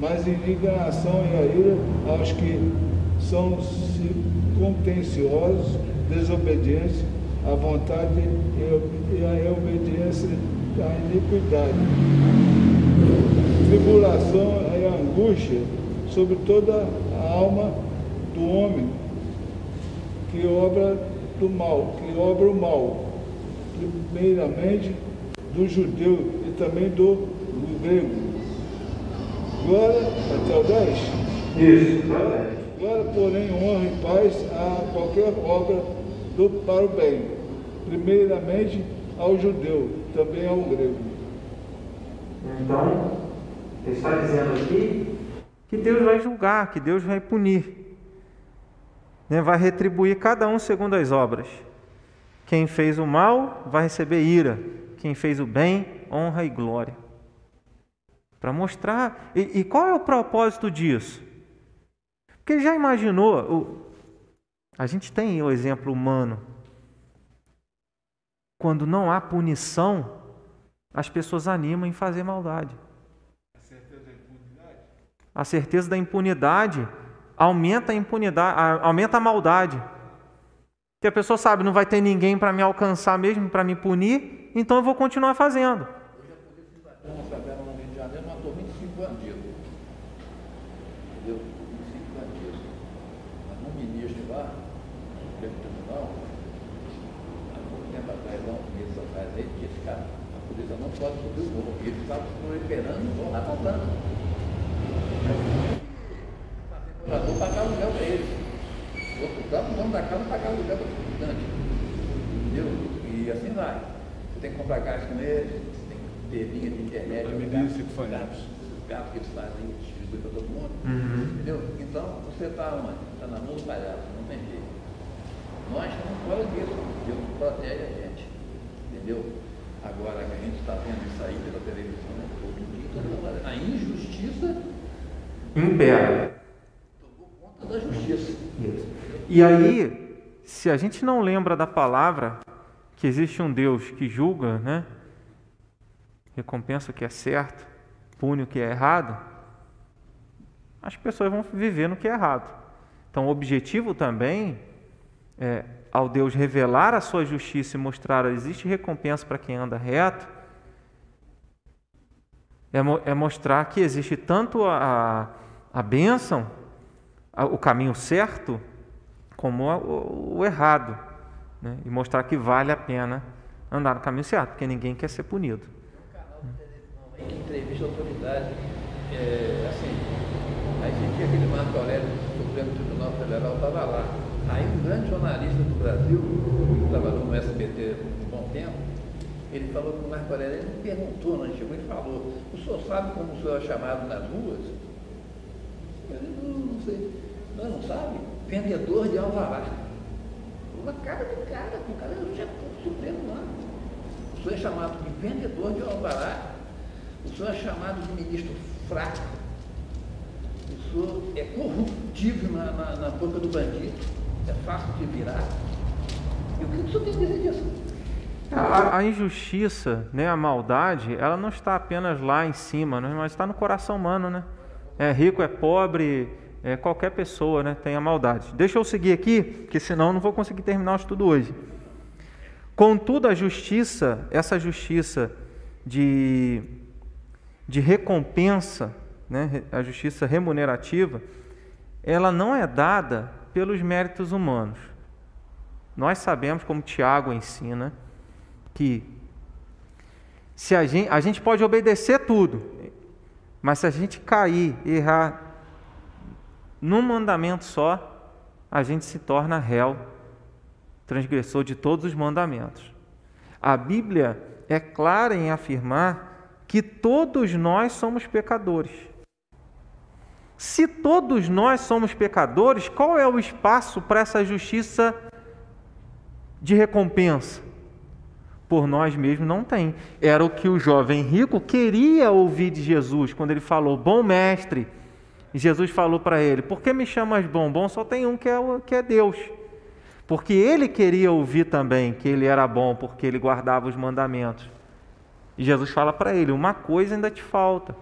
mas indignação e a ira aos que são contenciosos, desobedientes à vontade e à obediência à iniquidade. Tribulação e angústia sobre toda a alma do homem que obra do mal, que obra o mal, primeiramente do judeu e também do, do grego. Glória até o 10? Isso, até Glória, porém, honra e paz a qualquer obra do, para o bem, primeiramente ao judeu, também ao grego. Então, ele está dizendo aqui que Deus vai julgar, que Deus vai punir, né? vai retribuir cada um segundo as obras. Quem fez o mal vai receber ira, quem fez o bem, honra e glória. Para mostrar. E, e qual é o propósito disso? Porque já imaginou, o, a gente tem o exemplo humano. Quando não há punição, as pessoas animam em fazer maldade. A certeza da impunidade, a certeza da impunidade aumenta a impunidade, aumenta a maldade. Que a pessoa sabe, não vai ter ninguém para me alcançar mesmo, para me punir, então eu vou continuar fazendo. pode subir o morro. E eles estavam esperando, vão lá cobrando. O morador pagar aluguel para eles. O outro o dono da casa pagar aluguel para o estudante. Entendeu? Você tem que comprar gás com eles, você tem que ter linha de internet. A medida que foi Os carros que eles fazem, distribuem para todo mundo. Uhum. Entendeu? Então, você está onde? Está na mão do palhaço, não tem jeito. Nós estamos fora disso. Deus protege a gente. Entendeu? Agora a gente está vendo isso aí pela televisão né? todo dia, a injustiça impera. Tomou conta da justiça. Isso. E aí, se a gente não lembra da palavra que existe um Deus que julga, né? Recompensa o que é certo, pune o que é errado, as pessoas vão viver no que é errado. Então, o objetivo também é ao Deus revelar a sua justiça e mostrar existe recompensa para quem anda reto, é, é mostrar que existe tanto a, a bênção, a, o caminho certo, como a, o, o, errado. Né? E mostrar que vale a pena andar no caminho certo, porque ninguém quer ser punido. Um que entrevista autoridade, é, assim, aí tinha aquele Marco Aurélio do Supremo Tribunal Federal, estava lá. Aí um grande jornalista do Brasil, que trabalhou no SBT um bom tempo, ele falou com o Marco Aurélio, ele perguntou, não chegou e falou, o senhor sabe como o senhor é chamado nas ruas? Disse, não, não sei. Não, não sabe? Vendedor de alvará. Uma cara de cara, o cara é o chefe supremo lá. O senhor é chamado de vendedor de alvará, o senhor é chamado de ministro fraco, o senhor é corruptível na, na, na boca do bandido é fácil de virar. E o que o senhor tem a dizer disso? A, a, injustiça, né, a maldade, ela não está apenas lá em cima, né, mas está no coração humano, né? É rico, é pobre, é qualquer pessoa, né, tem a maldade. Deixa eu seguir aqui, porque senão não vou conseguir terminar o estudo hoje. Contudo, a justiça, essa justiça de, de recompensa, né, a justiça remunerativa, ela não é dada pelos méritos humanos. Nós sabemos, como Tiago ensina, que se a gente, a gente pode obedecer tudo, mas se a gente cair, errar num mandamento só, a gente se torna réu, transgressor de todos os mandamentos. A Bíblia é clara em afirmar que todos nós somos pecadores. Se todos nós somos pecadores, qual é o espaço para essa justiça de recompensa? Por nós mesmos não tem. Era o que o jovem rico queria ouvir de Jesus quando ele falou: Bom mestre. E Jesus falou para ele: Por que me chamas bom? Bom só tem um que é, que é Deus. Porque ele queria ouvir também que ele era bom, porque ele guardava os mandamentos. E Jesus fala para ele: Uma coisa ainda te falta,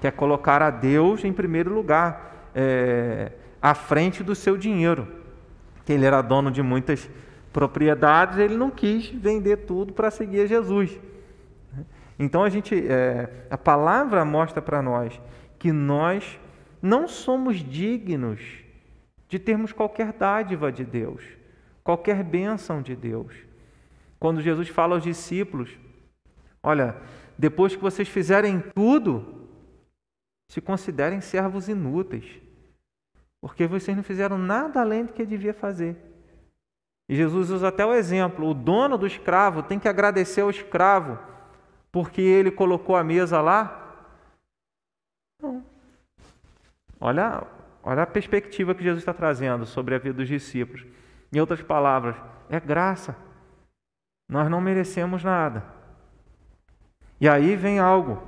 que é colocar a Deus em primeiro lugar, é, à frente do seu dinheiro. Que ele era dono de muitas propriedades, ele não quis vender tudo para seguir Jesus. Então a gente, é, a palavra mostra para nós que nós não somos dignos de termos qualquer dádiva de Deus, qualquer bênção de Deus. Quando Jesus fala aos discípulos, olha, depois que vocês fizerem tudo, se considerem servos inúteis, porque vocês não fizeram nada além do que devia fazer. E Jesus usa até o exemplo: o dono do escravo tem que agradecer ao escravo porque ele colocou a mesa lá. Não. Olha, olha a perspectiva que Jesus está trazendo sobre a vida dos discípulos. Em outras palavras, é graça. Nós não merecemos nada. E aí vem algo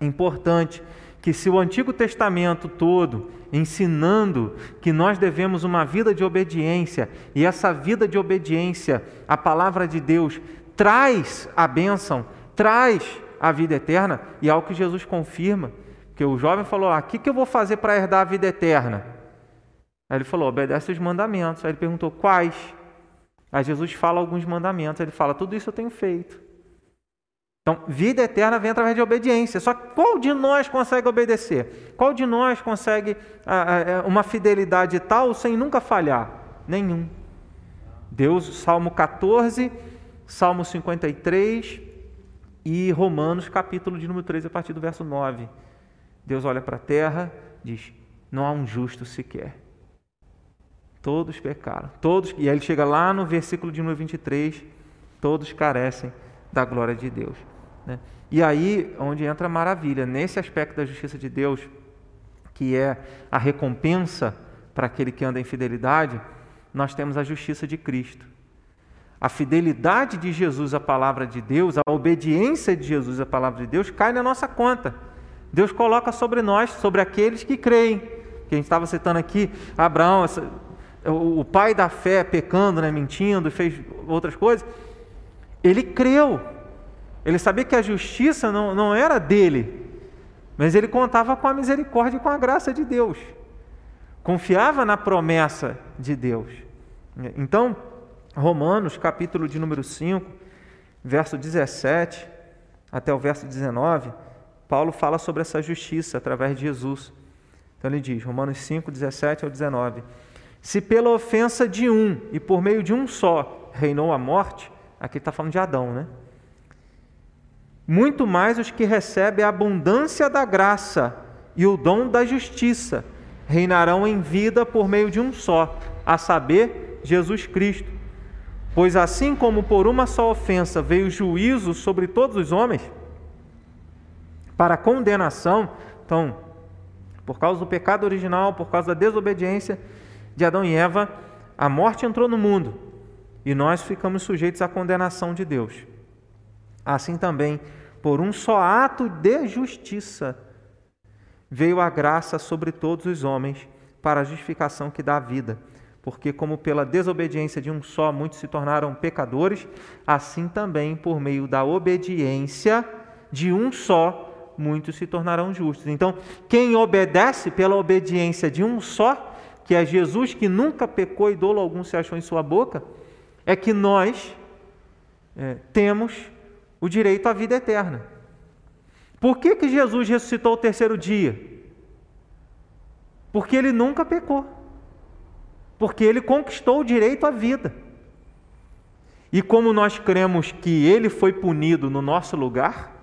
importante que se o Antigo Testamento todo ensinando que nós devemos uma vida de obediência e essa vida de obediência, a palavra de Deus traz a bênção, traz a vida eterna e é algo que Jesus confirma, que o jovem falou: "Ah, o que, que eu vou fazer para herdar a vida eterna?" Aí ele falou: "Obedece os mandamentos." Aí ele perguntou: "Quais?" Aí Jesus fala alguns mandamentos, ele fala: "Tudo isso eu tenho feito." Então, vida eterna vem através de obediência. Só que qual de nós consegue obedecer? Qual de nós consegue ah, uma fidelidade tal sem nunca falhar? Nenhum. Deus, Salmo 14, Salmo 53 e Romanos, capítulo de número 13, a partir do verso 9. Deus olha para a terra, diz: não há um justo sequer. Todos pecaram, todos, e aí ele chega lá no versículo de número 23, todos carecem da glória de Deus. Né? E aí, onde entra a maravilha, nesse aspecto da justiça de Deus, que é a recompensa para aquele que anda em fidelidade, nós temos a justiça de Cristo. A fidelidade de Jesus à palavra de Deus, a obediência de Jesus à palavra de Deus, cai na nossa conta. Deus coloca sobre nós, sobre aqueles que creem. Que a gente estava citando aqui, Abraão, o pai da fé, pecando, né, mentindo, fez outras coisas. Ele creu. Ele sabia que a justiça não, não era dele, mas ele contava com a misericórdia e com a graça de Deus. Confiava na promessa de Deus. Então, Romanos, capítulo de número 5, verso 17 até o verso 19, Paulo fala sobre essa justiça através de Jesus. Então ele diz, Romanos 5, 17 ao 19: Se pela ofensa de um e por meio de um só reinou a morte, aqui está falando de Adão, né? muito mais os que recebem a abundância da graça e o dom da justiça reinarão em vida por meio de um só, a saber, Jesus Cristo. Pois assim como por uma só ofensa veio juízo sobre todos os homens, para condenação, então, por causa do pecado original, por causa da desobediência de Adão e Eva, a morte entrou no mundo e nós ficamos sujeitos à condenação de Deus. Assim também, por um só ato de justiça, veio a graça sobre todos os homens para a justificação que dá a vida. Porque, como pela desobediência de um só muitos se tornaram pecadores, assim também, por meio da obediência de um só, muitos se tornarão justos. Então, quem obedece pela obediência de um só, que é Jesus, que nunca pecou e dolo algum se achou em sua boca, é que nós é, temos o direito à vida eterna. Por que, que Jesus ressuscitou o terceiro dia? Porque ele nunca pecou. Porque ele conquistou o direito à vida. E como nós cremos que ele foi punido no nosso lugar,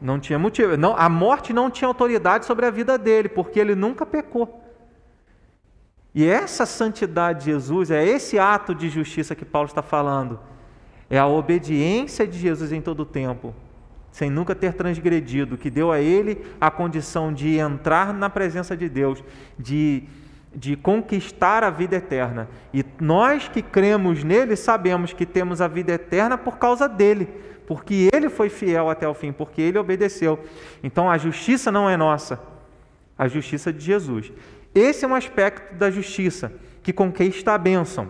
Não tinha motivo. Não, a morte não tinha autoridade sobre a vida dele, porque ele nunca pecou. E essa santidade de Jesus, é esse ato de justiça que Paulo está falando. É a obediência de Jesus em todo o tempo, sem nunca ter transgredido, que deu a ele a condição de entrar na presença de Deus, de, de conquistar a vida eterna. E nós que cremos nele sabemos que temos a vida eterna por causa dele, porque ele foi fiel até o fim, porque ele obedeceu. Então a justiça não é nossa, a justiça de Jesus. Esse é um aspecto da justiça que conquista a bênção.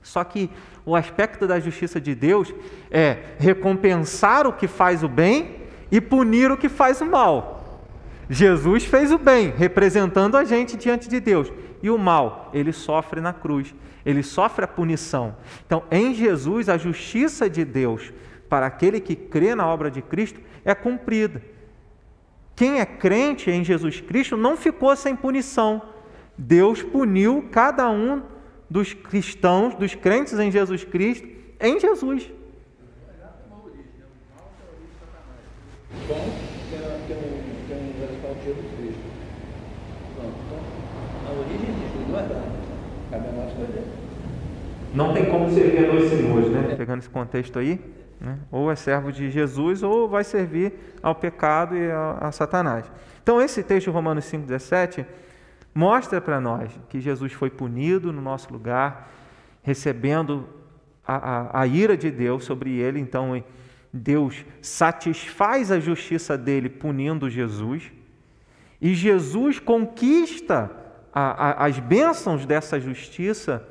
Só que o aspecto da justiça de Deus é recompensar o que faz o bem e punir o que faz o mal. Jesus fez o bem, representando a gente diante de Deus, e o mal, ele sofre na cruz, ele sofre a punição. Então, em Jesus, a justiça de Deus para aquele que crê na obra de Cristo é cumprida. Quem é crente em Jesus Cristo não ficou sem punição. Deus puniu cada um dos cristãos, dos crentes em Jesus Cristo, em Jesus. Bom, tem, tem, tem radical Jesus Cristo. Pronto. Então, a origem de tudo não é dada. Cabe a nós escolher. Não tem como servir a dois senhores, né? Pegando esse contexto aí. Né? Ou é servo de Jesus ou vai servir ao pecado e a, a Satanás. Então, esse texto Romanos 5,17 mostra para nós que Jesus foi punido no nosso lugar, recebendo a, a, a ira de Deus sobre ele. Então, Deus satisfaz a justiça dele punindo Jesus, e Jesus conquista a, as bênçãos dessa justiça,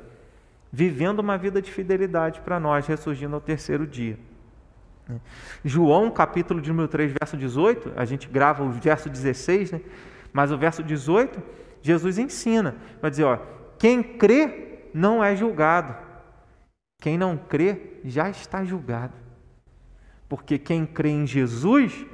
vivendo uma vida de fidelidade para nós, ressurgindo ao terceiro dia. João, capítulo de número 3, verso 18, a gente grava o verso 16, né? mas o verso 18, Jesus ensina, vai dizer, ó, quem crê não é julgado, quem não crê já está julgado. Porque quem crê em Jesus,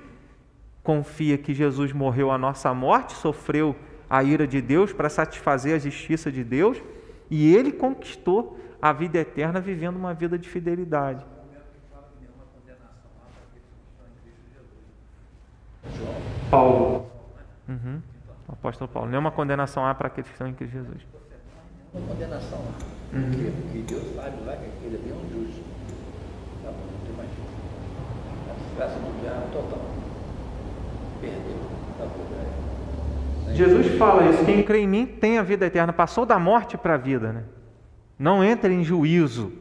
confia que Jesus morreu a nossa morte, sofreu a ira de Deus para satisfazer a justiça de Deus, e ele conquistou a vida eterna vivendo uma vida de fidelidade. Paulo. Uhum. O apóstolo Paulo. Nenhuma condenação há para aqueles que estão em Cristo Jesus. Uma condenação há. Uhum. Porque, porque Deus sabe lá que aquele é bem justo. Tá bom, não tem mais A desgraça do diabo total. Perdeu. Tá bom, é. Jesus fala isso, quem crê em mim tem a vida eterna, passou da morte para a vida, né? Não entra em juízo.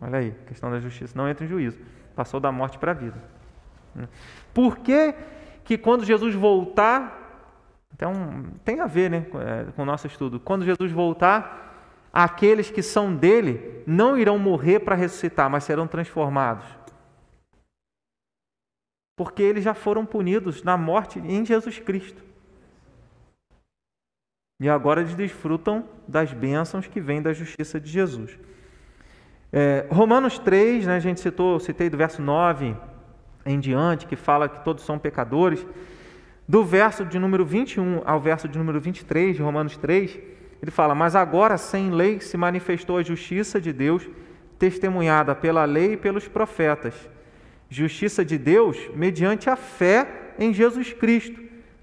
Olha aí, questão da justiça, não entra em juízo. Passou da morte para a vida. Por que que quando Jesus voltar, então tem a ver né, é, com o nosso estudo, quando Jesus voltar, aqueles que são dele não irão morrer para ressuscitar, mas serão transformados. Porque eles já foram punidos na morte em Jesus Cristo. E agora eles desfrutam das bênçãos que vêm da justiça de Jesus. É, Romanos 3, né, a gente citou, citei do verso 9 em diante, que fala que todos são pecadores, do verso de número 21 ao verso de número 23 de Romanos 3, ele fala: Mas agora, sem lei, se manifestou a justiça de Deus, testemunhada pela lei e pelos profetas. Justiça de Deus mediante a fé em Jesus Cristo,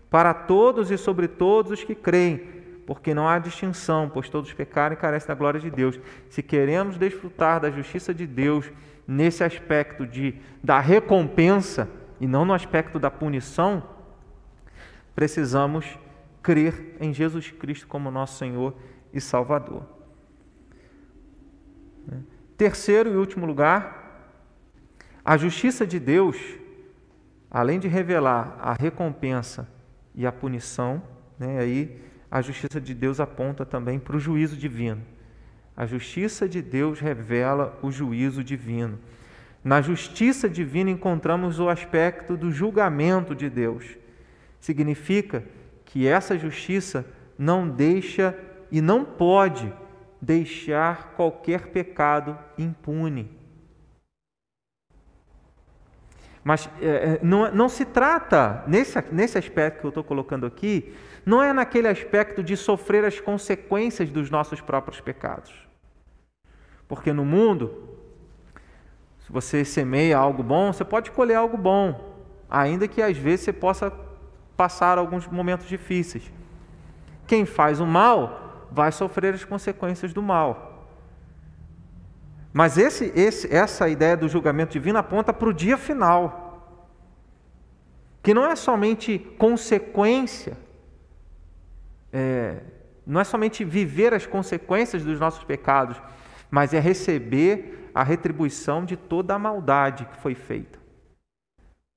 para todos e sobre todos os que creem, porque não há distinção, pois todos pecaram e carecem da glória de Deus. Se queremos desfrutar da justiça de Deus, nesse aspecto de, da recompensa e não no aspecto da punição, precisamos crer em Jesus Cristo como nosso Senhor e Salvador. Terceiro e último lugar, a justiça de Deus, além de revelar a recompensa e a punição, né, aí a justiça de Deus aponta também para o juízo divino. A justiça de Deus revela o juízo divino. Na justiça divina encontramos o aspecto do julgamento de Deus. Significa que essa justiça não deixa e não pode deixar qualquer pecado impune. Mas é, não, não, se trata, nesse, nesse aspecto que eu estou colocando aqui, não é naquele aspecto de sofrer as consequências dos nossos próprios pecados. Porque no mundo, se você semeia algo bom, você pode colher algo bom. ainda que às vezes você possa passar alguns momentos difíceis. Quem faz o mal vai sofrer as consequências do mal. Mas esse, esse, essa ideia do julgamento divino aponta para o dia final, que não é somente consequência, é, não é somente viver as consequências dos nossos pecados, mas é receber a retribuição de toda a maldade que foi feita.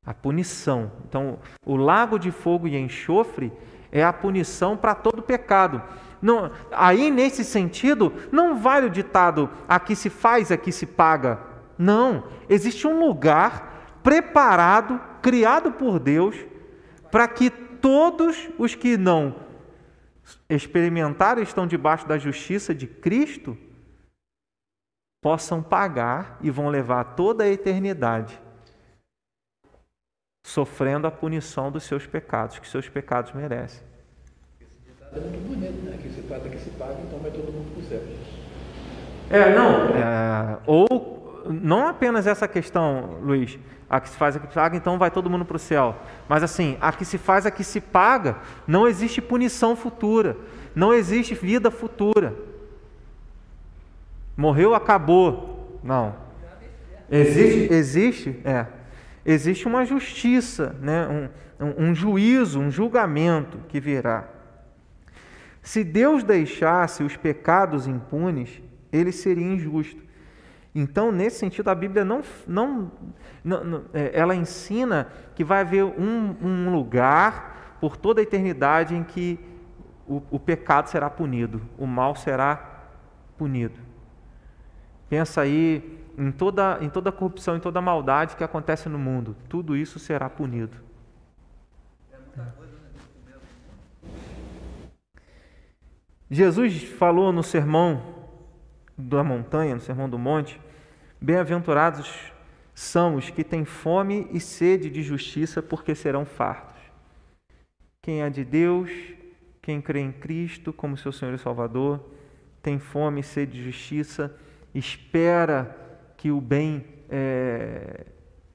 A punição. Então, o lago de fogo e enxofre é a punição para todo pecado. Não, aí, nesse sentido, não vale o ditado aqui se faz, aqui se paga. Não. Existe um lugar preparado, criado por Deus, para que todos os que não experimentaram estão debaixo da justiça de Cristo possam pagar e vão levar toda a eternidade sofrendo a punição dos seus pecados, que seus pecados merecem. Esse ditado é muito bonito, né? Que se trata que se paga, então vai todo mundo para o céu. É, não. É, ou não apenas essa questão, Luiz, a que se faz, a que se paga, então vai todo mundo para o céu. Mas assim, a que se faz, a que se paga, não existe punição futura, não existe vida futura. Morreu, acabou. Não. Existe, existe, é existe uma justiça, né? um, um juízo, um julgamento que virá. Se Deus deixasse os pecados impunes, ele seria injusto. Então, nesse sentido, a Bíblia não, não, não é, ela ensina que vai haver um, um, lugar por toda a eternidade em que o, o pecado será punido, o mal será punido. Pensa aí em toda, em toda a corrupção, em toda a maldade que acontece no mundo. Tudo isso será punido. Jesus falou no sermão da montanha, no sermão do monte: Bem-aventurados são os que têm fome e sede de justiça, porque serão fartos. Quem é de Deus, quem crê em Cristo como seu Senhor e Salvador, tem fome e sede de justiça, espera que o bem é,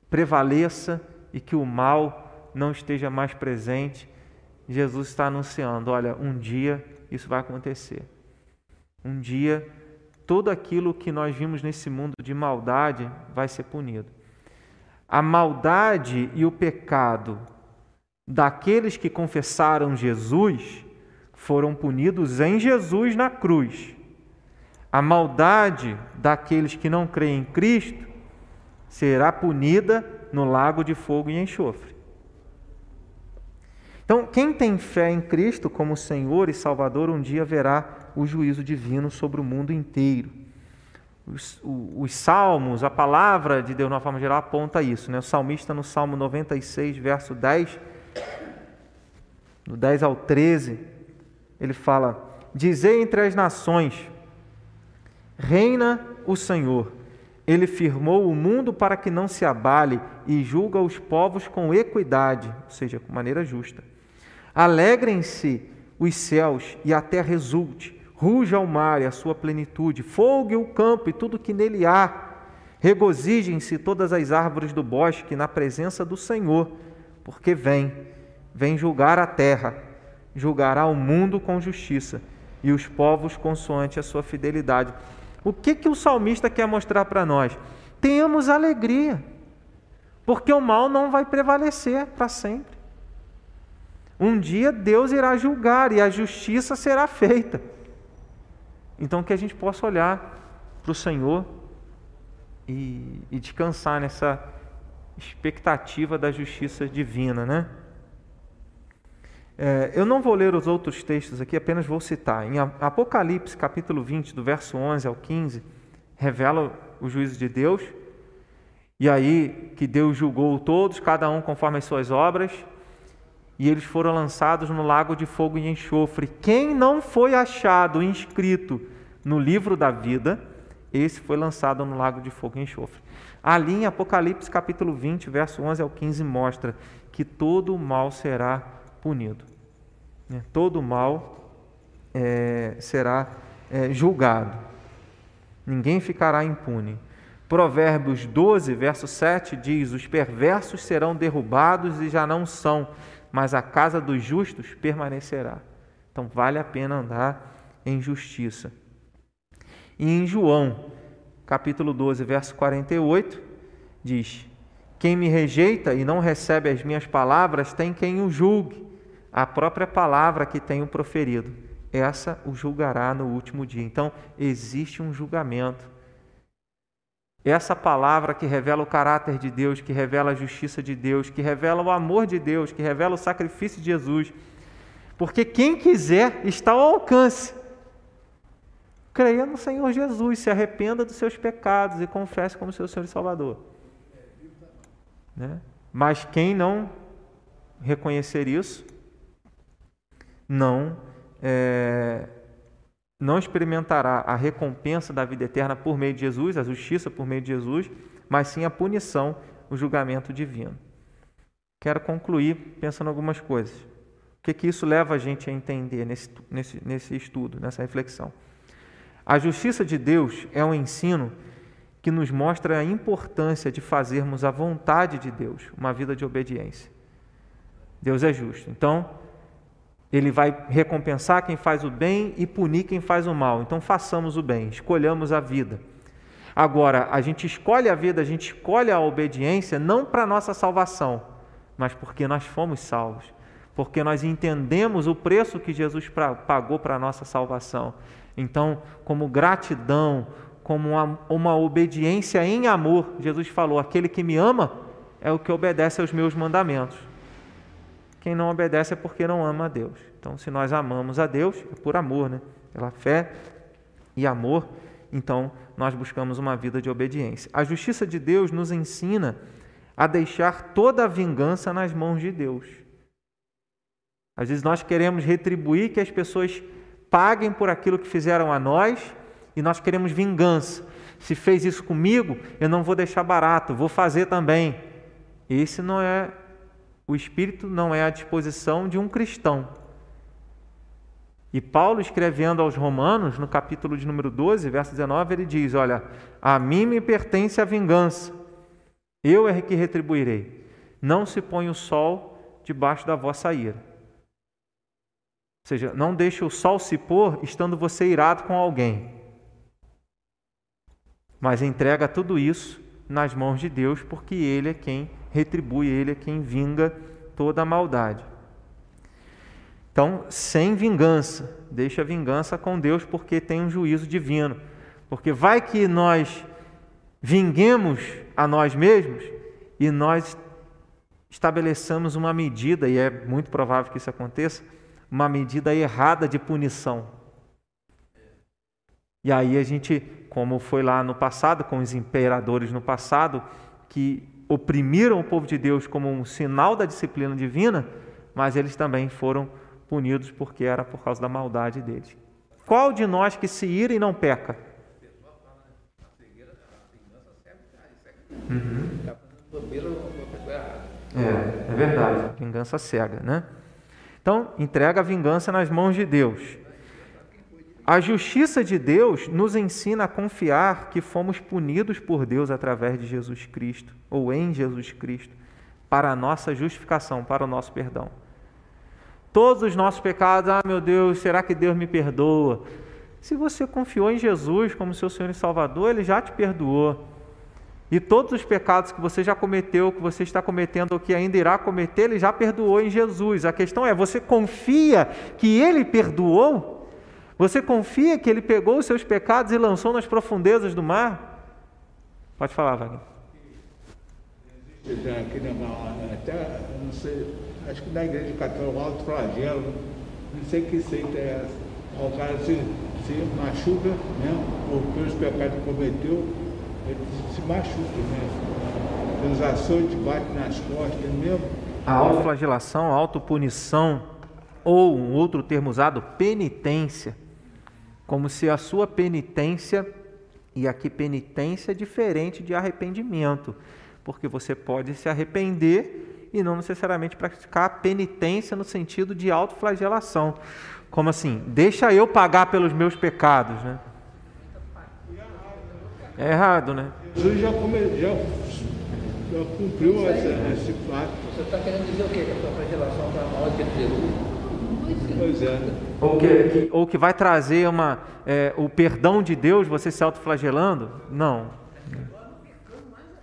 prevaleça e que o mal não esteja mais presente. Jesus está anunciando: olha, um dia isso vai acontecer. Um dia tudo aquilo que nós vimos nesse mundo de maldade vai ser punido. A maldade e o pecado daqueles que confessaram Jesus foram punidos em Jesus na cruz. A maldade daqueles que não creem em Cristo será punida no lago de fogo e enxofre. Então, quem tem fé em Cristo como Senhor e Salvador, um dia verá o juízo divino sobre o mundo inteiro. Os, os, salmos, a palavra de Deus, de uma forma geral, aponta isso. Né? O salmista, no Salmo 96, verso 10, do 10 ao 13, ele fala: Dizei entre as nações, Reina o Senhor. Ele firmou o mundo para que não se abale e julga os povos com equidade, ou seja, com maneira justa. Alegrem-se os céus e a terra exulte, ruja o mar e a sua plenitude, folgue o campo e tudo que nele há. Regozijem-se todas as árvores do bosque na presença do Senhor, porque vem, vem julgar a terra, julgará o mundo com justiça e os povos consoante a sua fidelidade. O que, que o salmista quer mostrar para nós? Tenhamos alegria, porque o mal não vai prevalecer para sempre. Um dia Deus irá julgar e a justiça será feita. Então que a gente possa olhar para o Senhor e, e descansar nessa expectativa da justiça divina, né? É, eu não vou ler os outros textos aqui, apenas vou citar. Em Apocalipse, capítulo 20, do verso 11 ao 15, revela o juízo de Deus. E aí que Deus julgou todos, cada um conforme as suas obras, e eles foram lançados no lago de fogo e enxofre. Quem não foi achado inscrito no livro da vida, esse foi lançado no lago de fogo e enxofre. Ali em Apocalipse capítulo 20, verso 11 ao 15, mostra que todo o mal será punido. Né? Todo mal é, será é, julgado. Ninguém ficará impune. Provérbios 12, verso 7 diz: Os perversos serão derrubados e já não são, mas a casa dos justos permanecerá. Então vale a pena andar em justiça. E em João, capítulo 12, verso 48, diz: Quem me rejeita e não recebe as minhas palavras tem quem o julgue, a própria palavra que tenho proferido. Essa o julgará no último dia. Então, existe um julgamento essa palavra que revela o caráter de Deus, que revela a justiça de Deus, que revela o amor de Deus, que revela o sacrifício de Jesus. Porque quem quiser está ao alcance. Creia no Senhor Jesus, se arrependa dos seus pecados e confesse como seu Senhor e Salvador. Né? Mas quem não reconhecer isso, não é, não experimentará a recompensa da vida eterna por meio de Jesus, a justiça por meio de Jesus, mas sim a punição, o julgamento divino. Quero concluir pensando algumas coisas. O que, que isso leva a gente a entender nesse, nesse, nesse estudo, nessa reflexão? A justiça de Deus é um ensino que nos mostra a importância de fazermos a vontade de Deus, uma vida de obediência. Deus é justo. Então, ele vai recompensar quem faz o bem e punir quem faz o mal. Então façamos o bem, escolhamos a vida. Agora, a gente escolhe a vida, a gente escolhe a obediência não para nossa salvação, mas porque nós fomos salvos, porque nós entendemos o preço que Jesus pagou para a nossa salvação. Então, como gratidão, como uma, uma obediência em amor, Jesus falou: aquele que me ama é o que obedece aos meus mandamentos. Quem não obedece é porque não ama a Deus. Então, se nós amamos a Deus, é por amor, né? Pela fé e amor, então nós buscamos uma vida de obediência. A justiça de Deus nos ensina a deixar toda a vingança nas mãos de Deus. Às vezes nós queremos retribuir que as pessoas paguem por aquilo que fizeram a nós e nós queremos vingança. Se fez isso comigo, eu não vou deixar barato, vou fazer também. Esse não é o espírito não é à disposição de um cristão. E Paulo, escrevendo aos Romanos, no capítulo de número 12, verso 19, ele diz: Olha, a mim me pertence a vingança, eu é que retribuirei. Não se põe o sol debaixo da vossa ira. Ou seja, não deixe o sol se pôr estando você irado com alguém. Mas entrega tudo isso nas mãos de Deus, porque Ele é quem retribui, Ele é quem vinga toda a maldade. Então, sem vingança, deixa a vingança com Deus, porque tem um juízo divino. Porque vai que nós vinguemos a nós mesmos e nós estabeleçamos uma medida, e é muito provável que isso aconteça, uma medida errada de punição. E aí a gente, como foi lá no passado, com os imperadores no passado, que oprimiram o povo de Deus como um sinal da disciplina divina, mas eles também foram punidos porque era por causa da maldade deles. Qual de nós que se ira e não peca? Uhum. É, é verdade. Vingança cega, né? Então, entrega a vingança nas mãos de Deus. A justiça de Deus nos ensina a confiar que fomos punidos por Deus através de Jesus Cristo, ou em Jesus Cristo, para a nossa justificação, para o nosso perdão. Todos os nossos pecados, ah meu Deus, será que Deus me perdoa? Se você confiou em Jesus como seu Senhor e Salvador, Ele já te perdoou. E todos os pecados que você já cometeu, que você está cometendo ou que ainda irá cometer, Ele já perdoou em Jesus. A questão é: você confia que Ele perdoou? Você confia que ele pegou os seus pecados e lançou nas profundezas do mar? Pode falar, Wagner. Aqui na, até, não sei, acho que na igreja católica, o alto flagelo, não sei que seita é essa. O cara se, se machuca, né? Ou pelos pecados que cometeu, ele se machuca, né? Pelos açoites bate nas costas é mesmo. A autoflagelação, a autopunição, ou um outro termo usado, penitência como se a sua penitência, e aqui penitência é diferente de arrependimento, porque você pode se arrepender e não necessariamente praticar a penitência no sentido de autoflagelação. Como assim? Deixa eu pagar pelos meus pecados, né? É errado, né? Jesus já, come, já, já cumpriu essa, esse fato. Você está querendo dizer o quê? Que a sua flagelação está maior que a de Jesus? Pois é. Ou que, que- ou que vai trazer uma, é, o perdão de Deus, você se autoflagelando? Não.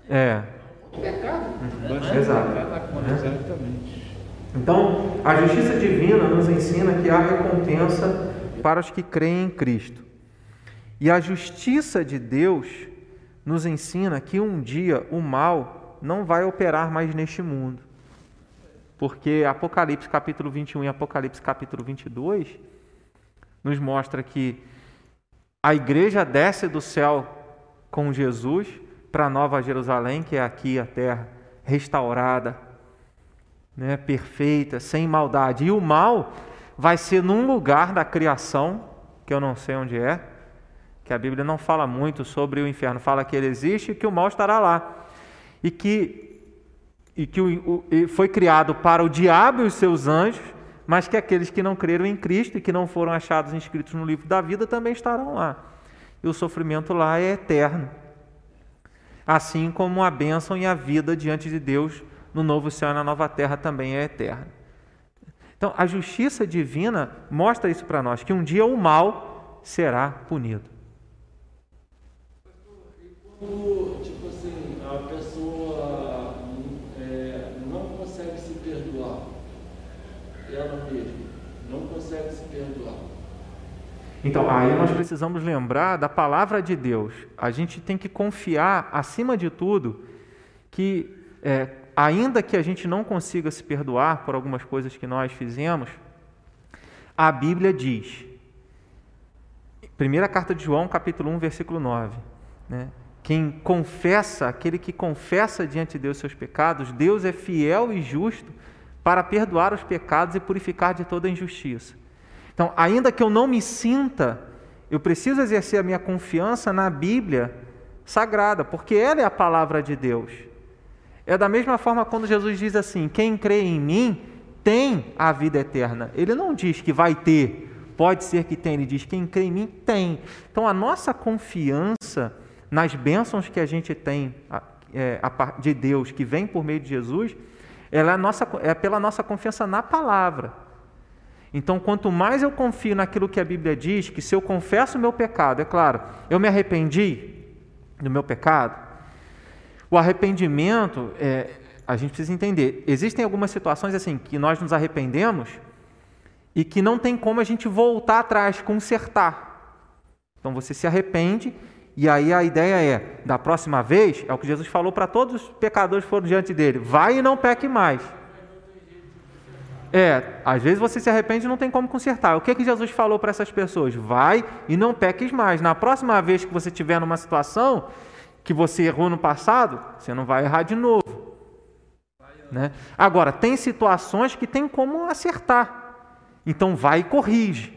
É. Exato. Exatamente. Então, a justiça divina nos ensina que há recompensa para os que creem em Cristo. E a justiça de Deus nos ensina que um dia o mal não vai operar mais neste mundo. Porque Apocalipse capítulo 21 e Apocalipse capítulo 22 nos mostra que a igreja desce do céu com Jesus para a Nova Jerusalém, que é aqui a terra restaurada, né, perfeita, sem maldade. E o mal vai ser num lugar da criação, que eu não sei onde é, que a Bíblia não fala muito sobre o inferno, fala que ele existe e que o mal estará lá. E que, e que o, o- foi criado para o diabo e os seus anjos, mas que aqueles que não creram em Cristo e que não foram achados inscritos no livro da vida também estarão lá. E o sofrimento lá é eterno assim como a bênção e a vida diante de Deus no novo céu e na nova terra também é eterna. Então, a justiça divina mostra isso para nós, que um dia o mal será punido tipo assim, a pessoa é, não consegue se perdoar, ela mesma não consegue se perdoar. Então, aí nós precisamos lembrar da palavra de Deus. A gente tem que confiar, acima de tudo, que é, ainda que a gente não consiga se perdoar por algumas coisas que nós fizemos, a Bíblia diz, primeira carta de João, capítulo 1, versículo 9, né? Quem confessa, aquele que confessa diante de Deus seus pecados, Deus é fiel e justo para perdoar os pecados e purificar de toda injustiça. Então, ainda que eu não me sinta, eu preciso exercer a minha confiança na Bíblia sagrada, porque ela é a palavra de Deus. É da mesma forma quando Jesus diz assim: quem crê em mim tem a vida eterna. Ele não diz que vai ter, pode ser que tenha, ele diz: quem crê em mim tem. Então, a nossa confiança nas bênçãos que a gente tem é, de Deus, que vem por meio de Jesus, ela é, nossa, é pela nossa confiança na palavra. Então, quanto mais eu confio naquilo que a Bíblia diz, que se eu confesso o meu pecado, é claro, eu me arrependi do meu pecado, o arrependimento, é, a gente precisa entender, existem algumas situações assim que nós nos arrependemos e que não tem como a gente voltar atrás, consertar. Então você se arrepende e aí a ideia é, da próxima vez, é o que Jesus falou para todos os pecadores que foram diante dele, vai e não peque mais. É, às vezes você se arrepende e não tem como consertar. O que, que Jesus falou para essas pessoas? Vai e não peques mais. Na próxima vez que você estiver numa situação que você errou no passado, você não vai errar de novo. Né? Agora, tem situações que tem como acertar. Então vai e corrige.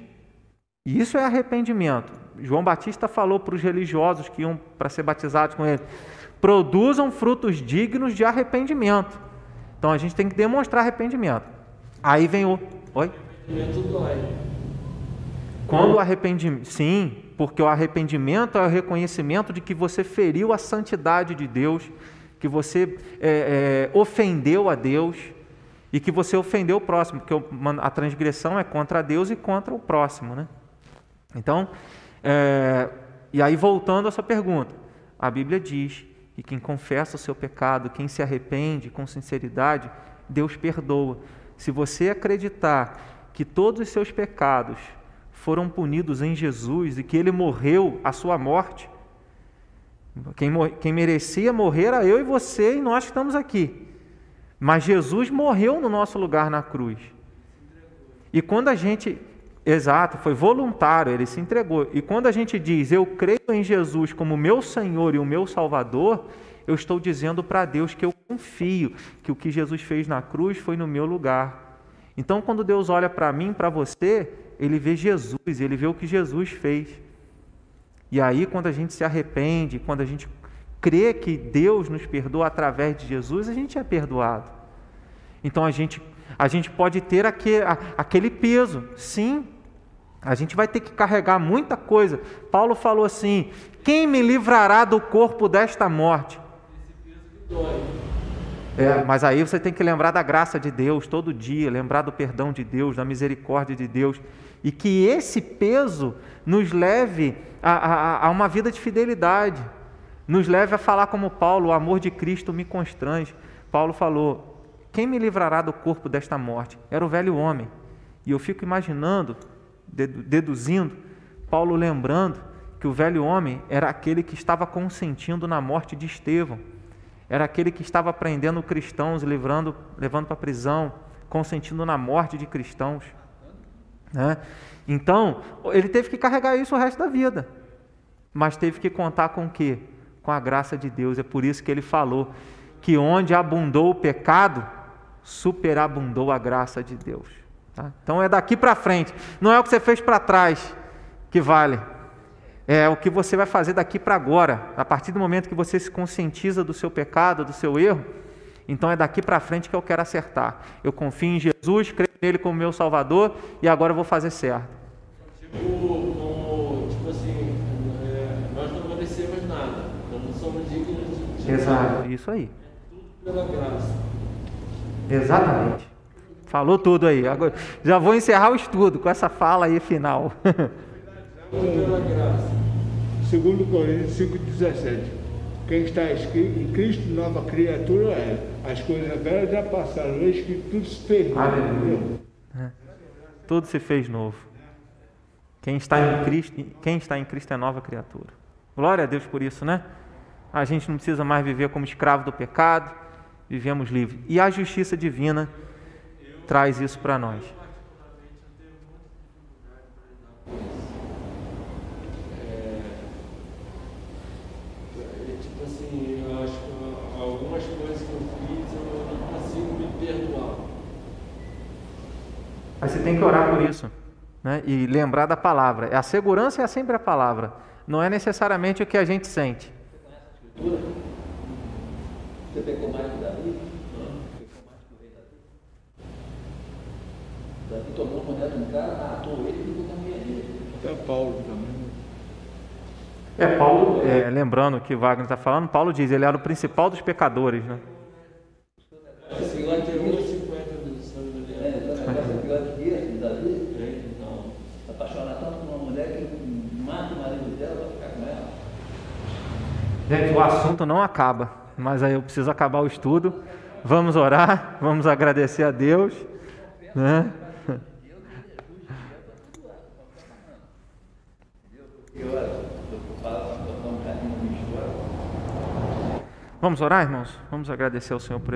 E isso é arrependimento. João Batista falou para os religiosos que iam para ser batizados com ele: produzam frutos dignos de arrependimento. Então a gente tem que demonstrar arrependimento. Aí vem o. Oi? Quando o arrependimento. Sim, porque o arrependimento é o reconhecimento de que você feriu a santidade de Deus, que você é, é, ofendeu a Deus e que você ofendeu o próximo, porque a transgressão é contra Deus e contra o próximo, né? Então, é, e aí voltando à sua pergunta, a Bíblia diz que quem confessa o seu pecado, quem se arrepende com sinceridade, Deus perdoa. Se você acreditar que todos os seus pecados foram punidos em Jesus e que ele morreu a sua morte, quem, quem merecia morrer era eu e você e nós que estamos aqui. Mas Jesus morreu no nosso lugar na cruz. E quando a gente. Exato, foi voluntário, ele se entregou. E quando a gente diz, eu creio em Jesus como meu Senhor e o meu Salvador, eu estou dizendo para Deus que eu confio que o que Jesus fez na cruz foi no meu lugar. Então, quando Deus olha para mim, para você, ele vê Jesus, ele vê o que Jesus fez. E aí, quando a gente se arrepende, quando a gente crê que Deus nos perdoa através de Jesus, a gente é perdoado. Então a gente, a gente pode ter aquele, aquele peso, sim, A gente vai ter que carregar muita coisa. Paulo falou assim: quem me livrará do corpo desta morte? É, mas aí você tem que lembrar da graça de Deus todo dia, lembrar do perdão de Deus, da misericórdia de Deus, e que esse peso nos leve a, a, a uma vida de fidelidade, nos leve a falar como Paulo: o amor de Cristo me constrange. Paulo falou: quem me livrará do corpo desta morte? Era o velho homem. E eu fico imaginando, deduzindo, Paulo lembrando que o velho homem era aquele que estava consentindo na morte de Estevão era aquele que estava prendendo cristãos, livrando, levando para a prisão, consentindo na morte de cristãos. Né? Então, ele teve que carregar isso o resto da vida. Mas teve que contar com o quê? Com a graça de Deus. É por isso que ele falou que onde abundou o pecado, superabundou a graça de Deus. Tá? Então é daqui para frente. Não é o que você fez para trás que vale é o que você vai fazer daqui para agora. A partir do momento que você se conscientiza do seu pecado, do seu erro, então é daqui para frente que eu quero acertar. Eu confio em Jesus, creio nele como meu Salvador e agora eu vou fazer certo. Tipo, como, tipo assim, é, nós não merecemos nada, nós não somos dignos de Exato, isso aí. É tudo pela graça. Exatamente. Falou tudo aí. Agora, já vou encerrar o estudo com essa fala aí final. pela graça. Segundo Coríntios 5,17. Quem está escrito em Cristo, nova criatura é. As coisas velhas já passaram, eis que tudo se fez novo. É. Tudo se fez novo. Quem está em Cristo, quem está em Cristo é nova criatura. Glória a Deus por isso, né? A gente não precisa mais viver como escravo do pecado, vivemos livre. E a justiça divina traz isso para nós. Mas você tem que orar por isso. Né? E lembrar da palavra. A segurança é sempre a palavra. Não é necessariamente o que a gente sente. Você pecou mais que Davi? Pecou mais que o rei Davi? Davi tomou mulher de um cara, matou ele e ficou com a dele. Até Paulo também. É, Paulo, é, lembrando o que Wagner está falando, Paulo diz, ele era o principal dos pecadores, né? Esse lá tem 150 É, então, negócio pior do que esse, Davi, Não. apaixonar tanto por uma mulher que ele mata o marido dela para ficar com ela. Gente, o assunto não acaba, mas aí eu preciso acabar o estudo. Vamos orar, vamos agradecer a Deus. Né? Vamos orar, irmãos? Vamos agradecer ao Senhor por